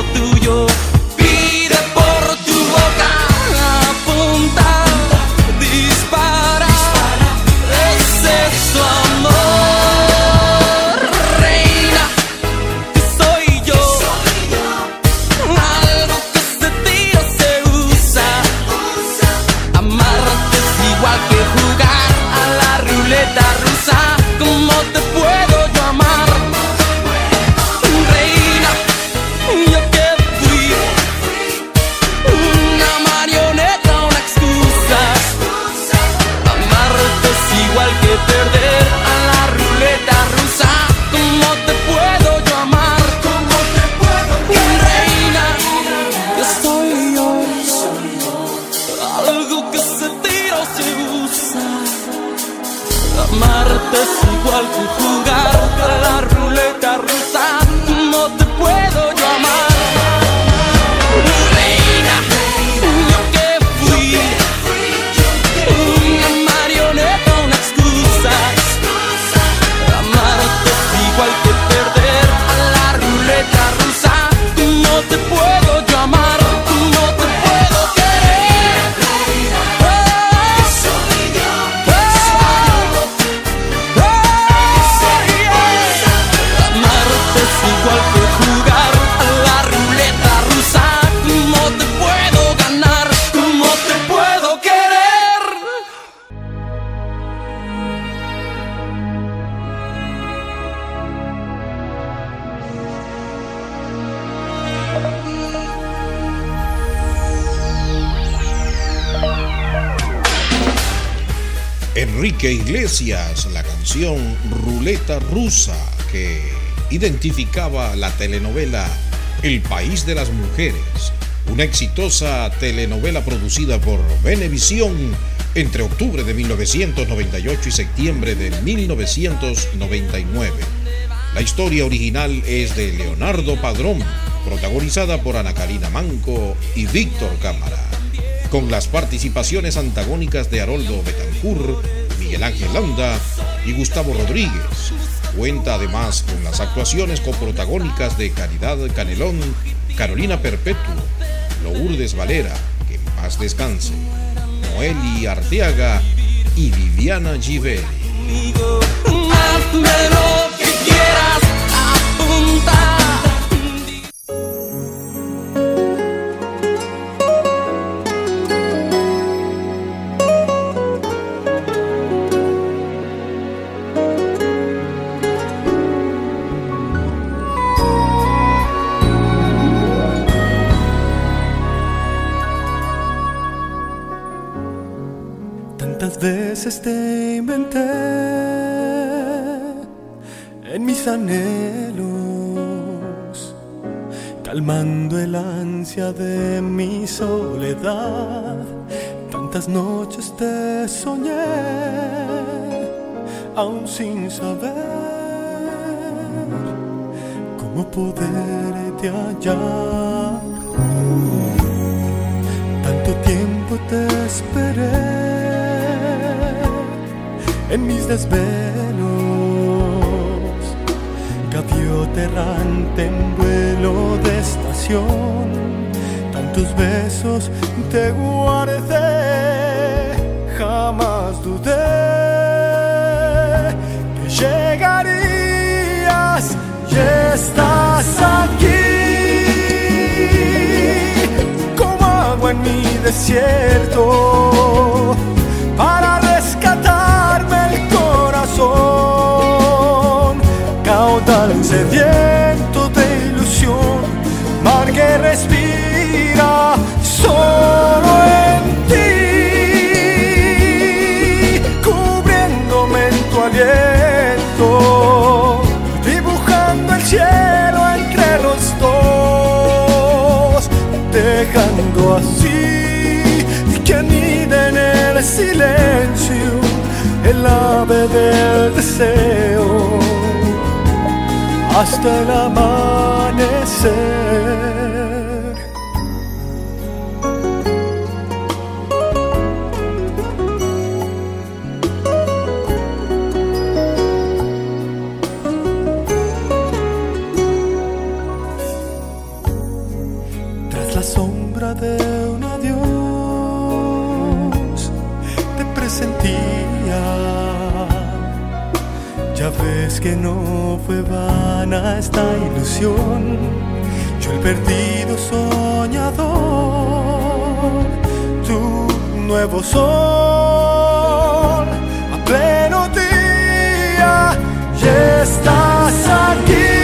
N: tuyo. rusa que
A: identificaba la telenovela El País de las Mujeres, una exitosa telenovela producida por Venevisión entre octubre de 1998 y septiembre de 1999. La historia original es de Leonardo Padrón, protagonizada por Ana Karina Manco y Víctor Cámara, con las participaciones antagónicas de Haroldo Betancourt, Miguel Ángel Landa y Gustavo Rodríguez. Cuenta además con las actuaciones coprotagónicas de Caridad Canelón, Carolina Perpetuo, Lourdes Valera, que en paz descanse, Noeli Arteaga y Viviana Givelli.
J: te inventé en
O: mis anhelos, calmando el ansia de mi soledad. Tantas noches te soñé, aún sin saber cómo poderte hallar. Tanto tiempo te esperé en mis desvelos. Gaviota errante en vuelo de estación, tantos besos te guardé, jamás dudé que llegarías. Y estás aquí, como agua en mi desierto, para caudal sediento de ilusión, mar que respira solo en ti, cubriéndome en tu aliento, dibujando el cielo entre los dos, dejando así que anida en el silencio el ave del deseo hasta el amanecer. Esta ilusión. Yo el perdido soñador, tu nuevo sol a pleno día y estás aquí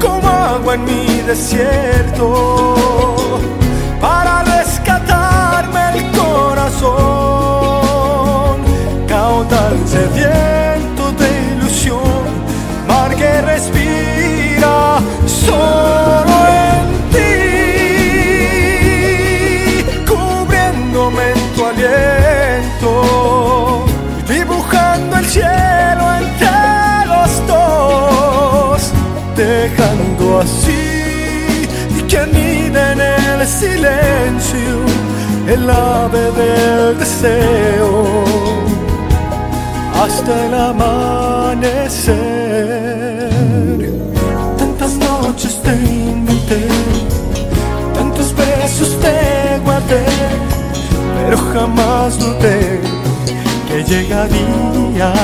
O: como agua en mi desierto así que anida en el silencio el ave del deseo hasta el amanecer. Tantas noches te inventé, tantos besos te guardé, pero jamás dudé que llegarías.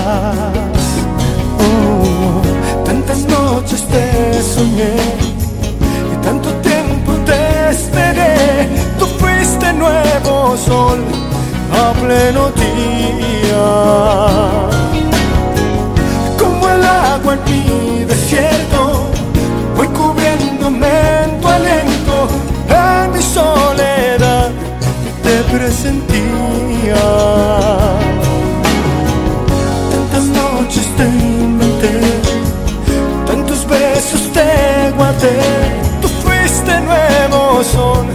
O: Oh, te soñé y tanto tiempo te esperé. Tú fuiste nuevo sol a pleno día. Como el agua en mi desierto, voy cubriéndome en tu aliento, en mi soledad te presentía. Sol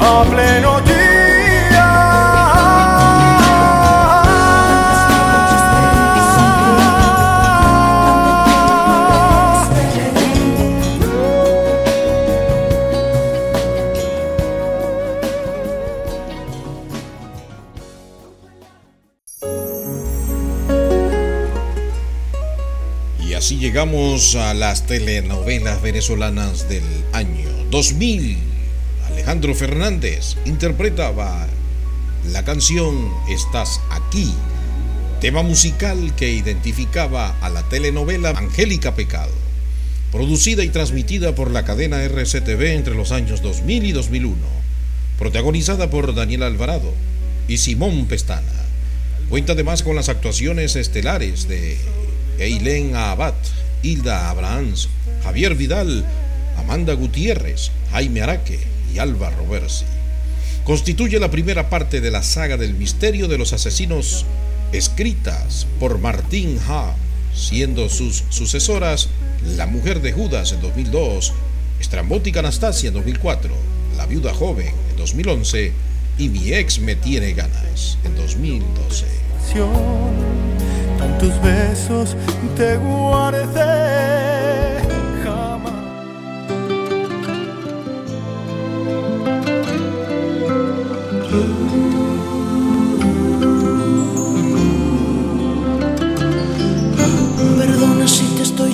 O: a pleno
A: llegamos a las telenovelas venezolanas del año 2000. Alejandro Fernández interpretaba la canción Estás aquí, tema musical que identificaba a la telenovela Angélica Pecado, producida y transmitida por la cadena RCTV entre los años 2000 y 2001, protagonizada por Daniel Alvarado y Simón Pestana. Cuenta además con las actuaciones estelares de Eileen Abad, Hilda Abrahams, Javier Vidal, Amanda Gutiérrez, Jaime Araque Alba Roversi. Constituye la primera parte de la saga del misterio de los asesinos escritas por Martín H. siendo sus sucesoras La Mujer de Judas en 2002, Estrambótica Anastasia en 2004, La Viuda Joven en 2011 y Mi Ex Me Tiene Ganas en 2012.
O: Tantos besos te guardé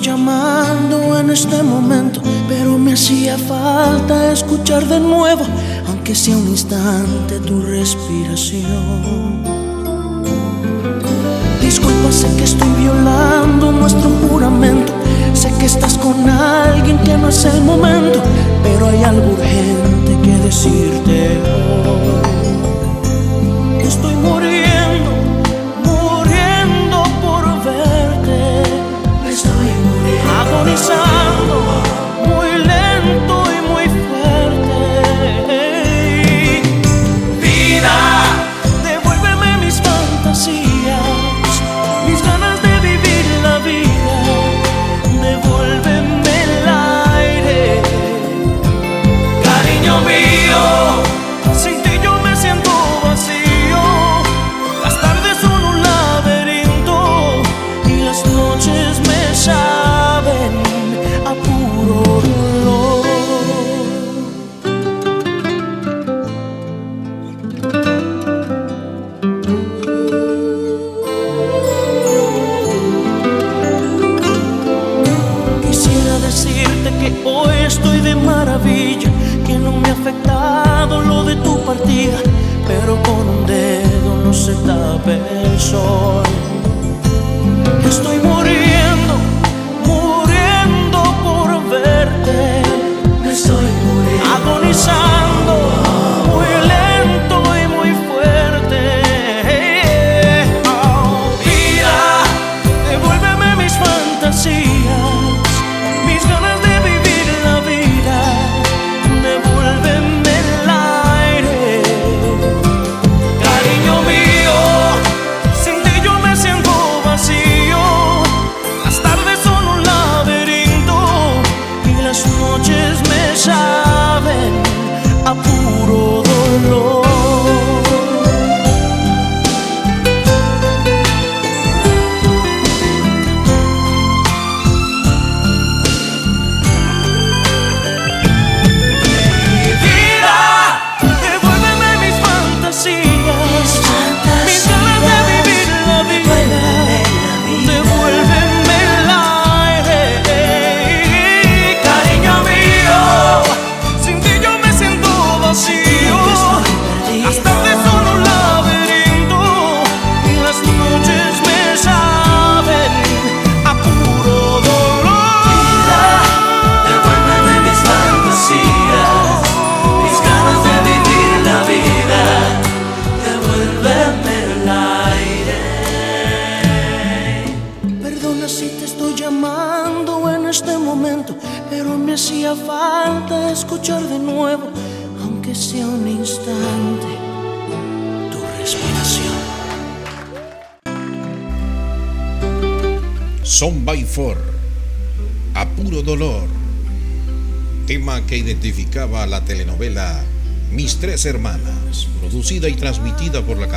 N: llamando en este momento, pero me hacía falta escuchar de nuevo, aunque sea un instante, tu respiración. Disculpa, sé que estoy violando nuestro juramento, sé que estás con alguien que no es el momento, pero hay algo urgente que decirte Estoy muriendo, agonizando muy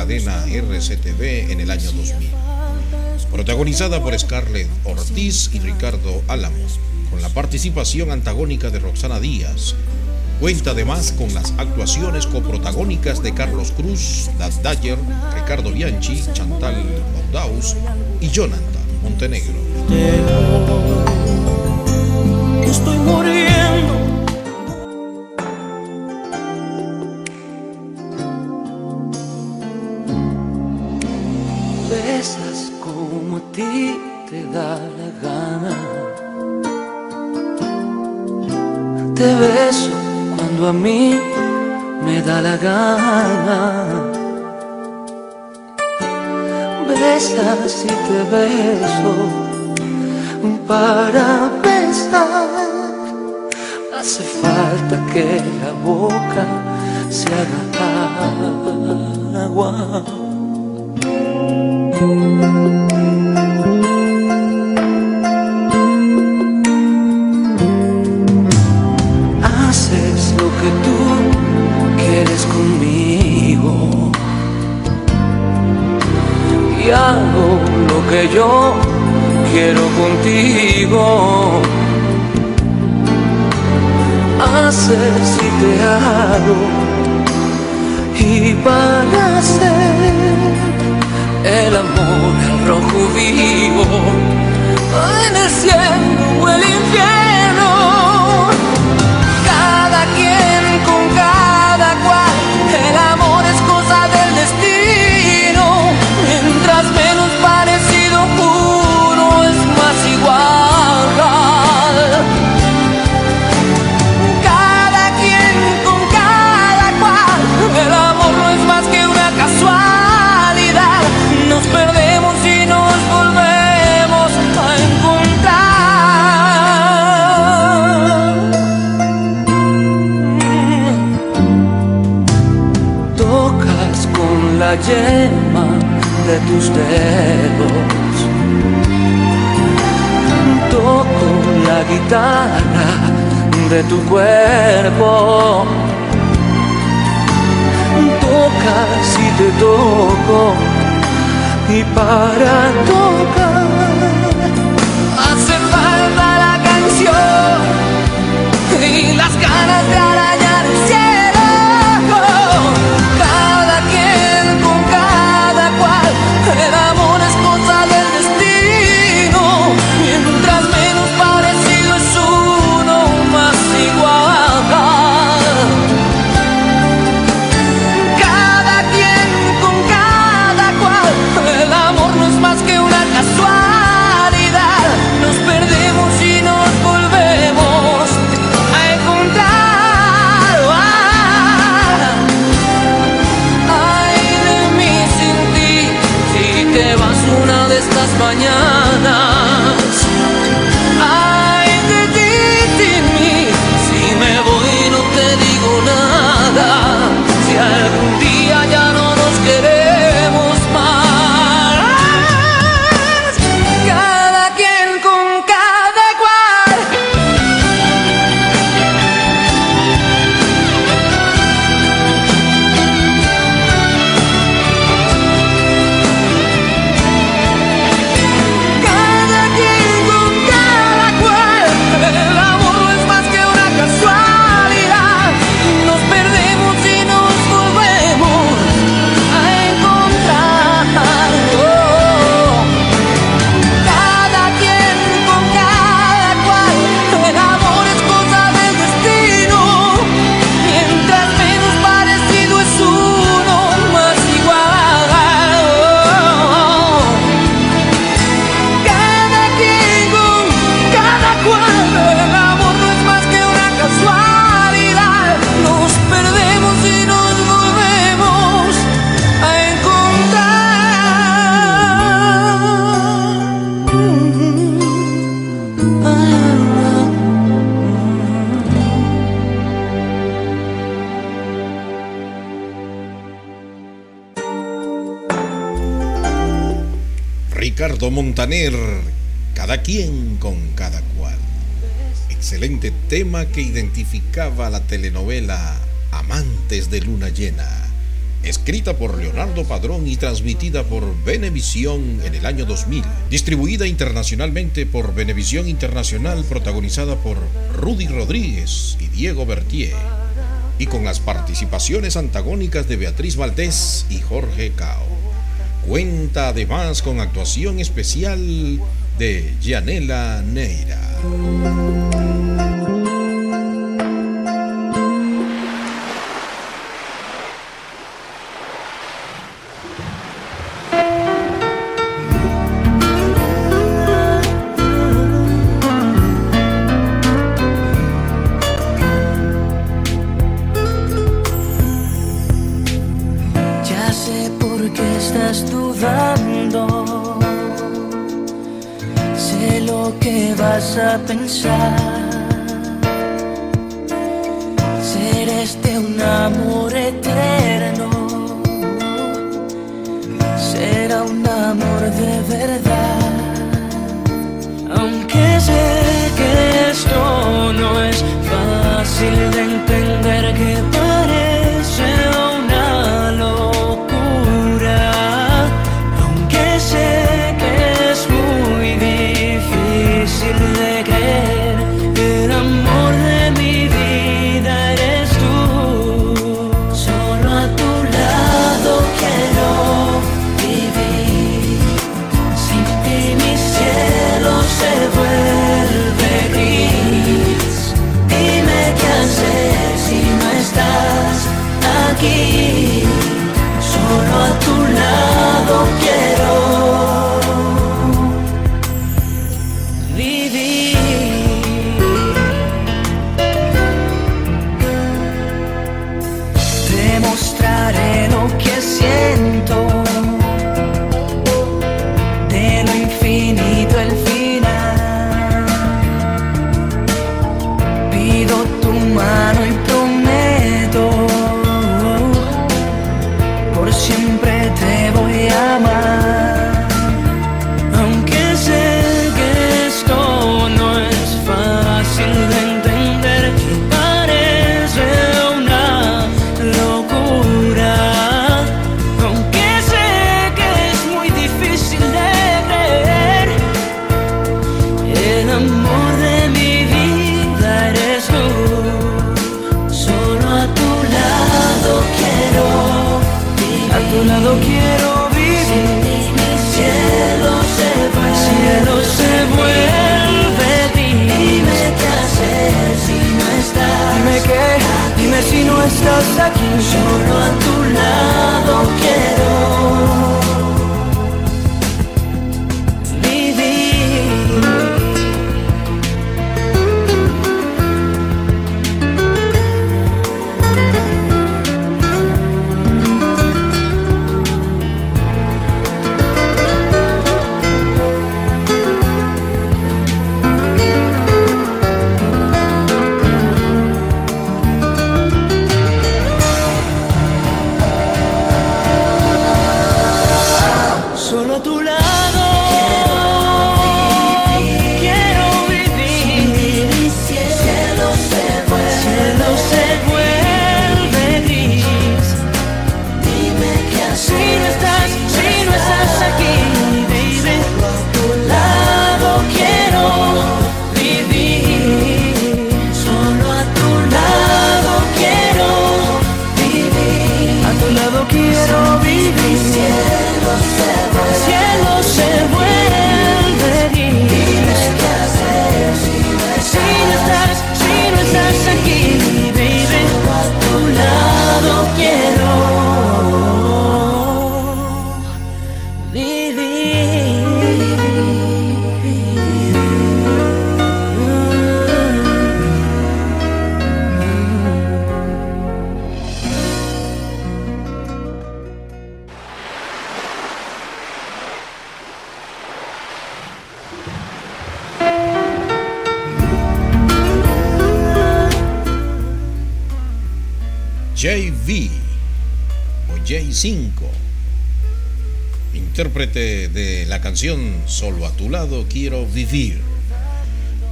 A: cadena RCTV en el año 2000. Protagonizada por Scarlett Ortiz y Ricardo Álamo, con la participación antagónica de Roxana Díaz. Cuenta además con las actuaciones coprotagónicas de Carlos Cruz, Dad Dyer, Ricardo Bianchi, Chantal Baudaus y Jonathan Montenegro.
N: yo quiero contigo. Hacer si te hago y para hacer el amor el rojo vivo en el cielo o el infierno. de tus dedos. Toco la guitarra de tu cuerpo. Toca si te toco y para tocar hace falta la canción y las ganas de
A: понять. Montaner, cada quien con cada cual. Excelente tema que identificaba la telenovela Amantes de Luna Llena, escrita por Leonardo Padrón y transmitida por Venevisión en el año 2000, distribuida internacionalmente por Venevisión Internacional, protagonizada por Rudy Rodríguez y Diego Bertier y con las participaciones antagónicas de Beatriz Valdés y Jorge Cao. Cuenta además con actuación especial de Gianela Neira.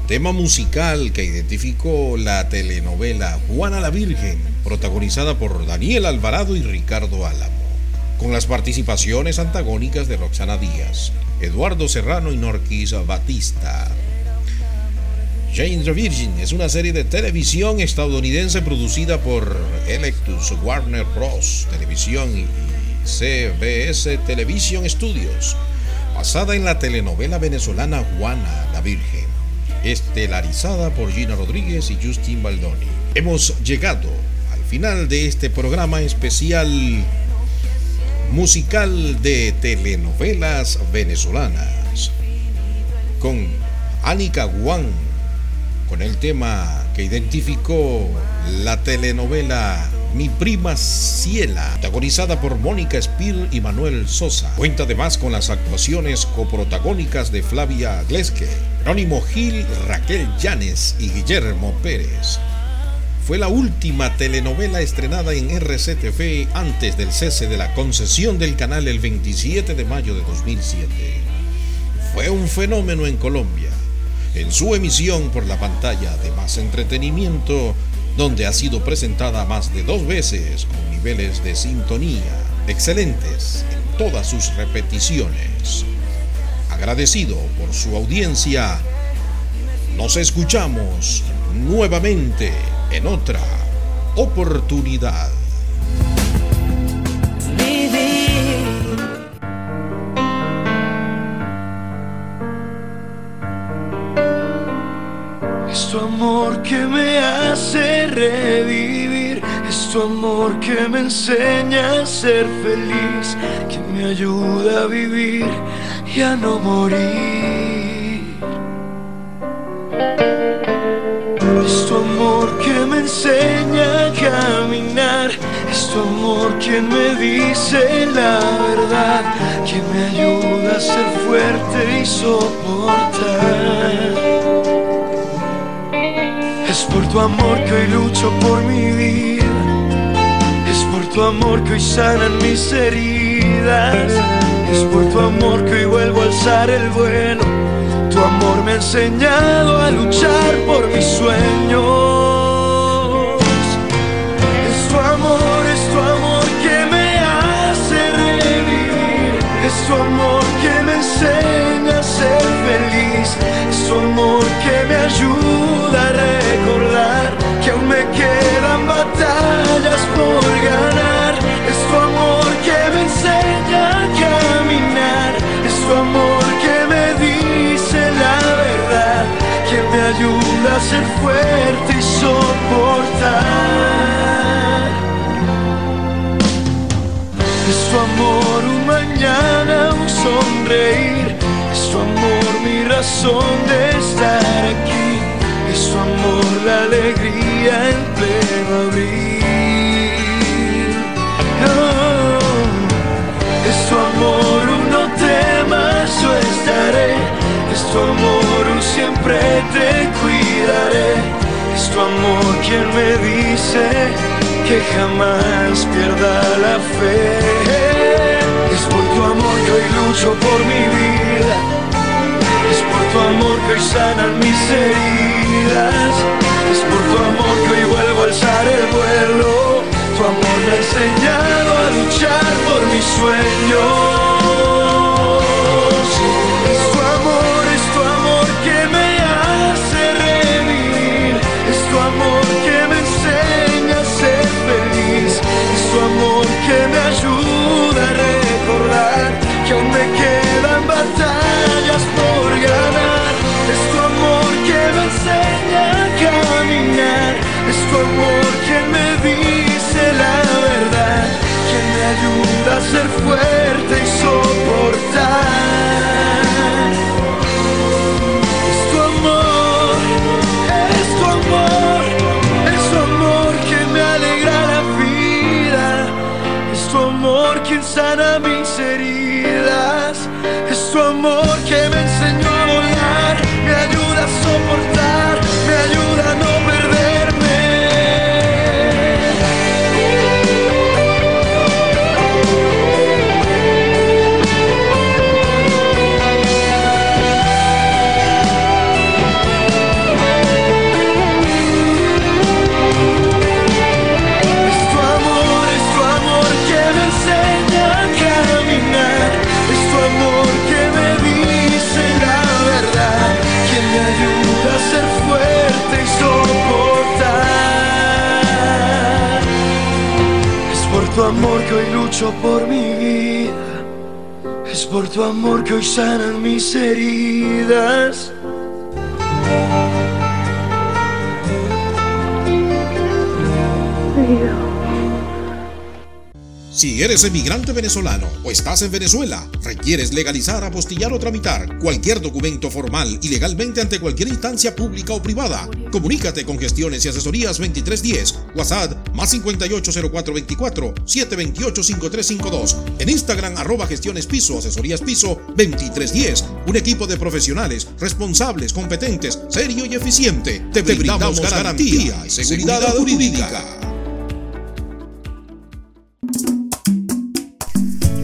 A: Tema musical que identificó la telenovela Juana la Virgen, protagonizada por Daniel Alvarado y Ricardo Álamo, con las participaciones antagónicas de Roxana Díaz, Eduardo Serrano y Norquisa Batista. Jane the Virgin es una serie de televisión estadounidense producida por Electus Warner Bros. Televisión y CBS Television Studios, basada en la telenovela venezolana Juana la Virgen, estelarizada por Gina Rodríguez y Justin Baldoni. Hemos llegado al final de este programa especial musical de telenovelas venezolanas con Anika Guan con el tema que identificó la telenovela Mi prima Ciela, protagonizada por Mónica Spir y Manuel Sosa. Cuenta además con las actuaciones coprotagónicas de Flavia Gleske, Jerónimo Gil, Raquel Llanes y Guillermo Pérez. Fue la última telenovela estrenada en RCTV antes del cese de la concesión del canal el 27 de mayo de 2007. Fue un fenómeno en Colombia en su emisión por la pantalla de Más Entretenimiento, donde ha sido presentada más de dos veces con niveles de sintonía excelentes en todas sus repeticiones. Agradecido por su audiencia, nos escuchamos nuevamente en otra oportunidad.
P: Tu amor que me hace revivir, es tu amor que me enseña a ser feliz, que me ayuda a vivir y a no morir. Es tu amor que me enseña a caminar, es tu amor quien me dice la verdad, que me ayuda a ser fuerte y soportar. Tu amor que hoy lucho por mi vida. Es por tu amor que hoy sanan mis heridas. Es por tu amor que hoy vuelvo a alzar el vuelo. Tu amor me ha enseñado a luchar por mis sueños. Es tu amor, es tu amor que me hace revivir. Es tu amor que me enseña a ser feliz. Es tu amor que me ayuda a recordar ganar. Es tu amor que me enseña a caminar. Es tu amor que me dice la verdad. Que me ayuda a ser fuerte y soportar. Es tu amor un mañana, un sonreír. Es tu amor mi razón de estar aquí. Es tu amor la alegría en pleno abril. Es tu amor un no temas, yo estaré. Es tu amor un siempre te cuidaré. Es tu amor quien me dice que jamás pierda la fe. Es por tu amor que hoy lucho por mi vida. Es por tu amor que hoy sanan mis heridas. Es por tu amor que hoy vuelvo a alzar el vuelo. Tu amor me ha enseñado a luchar por mis sueños. Es tu amor, es tu amor que me hace revivir. Es tu amor que me enseña a ser feliz. Es tu amor que me ayuda a recordar que aún me quedan batallas por ganar. Es tu amor que me enseña a caminar. Es tu amor quien ayuda a ser fuerte y soportar. Es tu amor, es tu amor, es tu amor que me alegra la vida. Es tu amor quien sana mis heridas. Es tu amor que amor que hoy lucho por mi vida. Es por tu amor que hoy sanan mis heridas.
A: Si eres emigrante venezolano o estás en Venezuela, requieres legalizar, apostillar o tramitar cualquier documento formal y legalmente ante cualquier instancia pública o privada. Comunícate con Gestiones y Asesorías 2310, WhatsApp más 580424 728-5352, en Instagram arroba Gestiones Piso, Asesorías Piso 2310, un equipo de profesionales responsables, competentes, serio y eficiente. Te brindamos garantía y seguridad jurídica.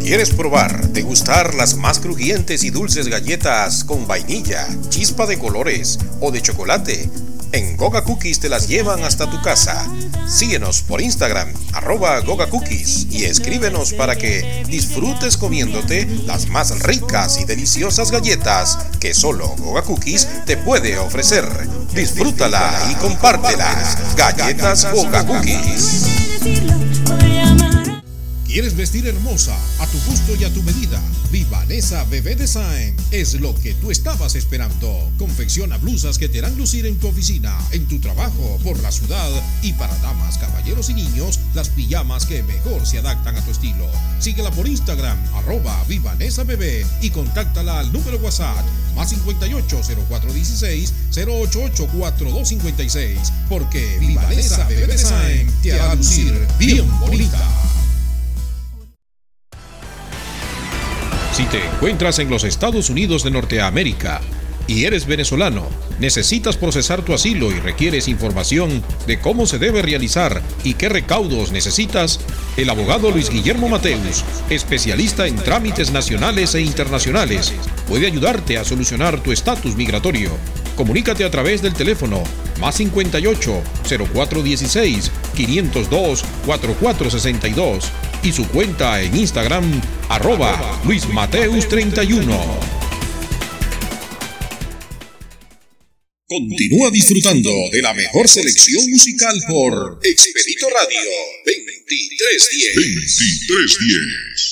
A: ¿Quieres probar, degustar las más crujientes y dulces galletas con vainilla, chispa de colores o de chocolate? En Goga Cookies te las llevan hasta tu casa. Síguenos por Instagram, arroba Goga Cookies, y escríbenos para que disfrutes comiéndote las más ricas y deliciosas galletas que solo Goga Cookies te puede ofrecer. Disfrútala y compártela. Galletas Goga Cookies. ¿Quieres vestir hermosa, a tu gusto y a tu medida? Vivanesa Bebé Design es lo que tú estabas esperando. Confecciona blusas que te harán lucir en tu oficina, en tu trabajo, por la ciudad y para damas, caballeros y niños, las pijamas que mejor se adaptan a tu estilo. Síguela por Instagram, arroba Vivanesa Bebé y contáctala al número WhatsApp más 58 0416 088 4256 porque Vivanesa Bebé Design te hará lucir bien bonita. Si te encuentras en los Estados Unidos de Norteamérica y eres venezolano, necesitas procesar tu asilo y requieres información de cómo se debe realizar y qué recaudos necesitas, el abogado Luis Guillermo Mateus, especialista en trámites nacionales e internacionales, puede ayudarte a solucionar tu estatus migratorio. Comunícate a través del teléfono más 58 0416 502 4462 y su cuenta en Instagram arroba Luis Mateus 31. Continúa disfrutando de la mejor selección musical por Expedito Radio 2310.
Q: 2310.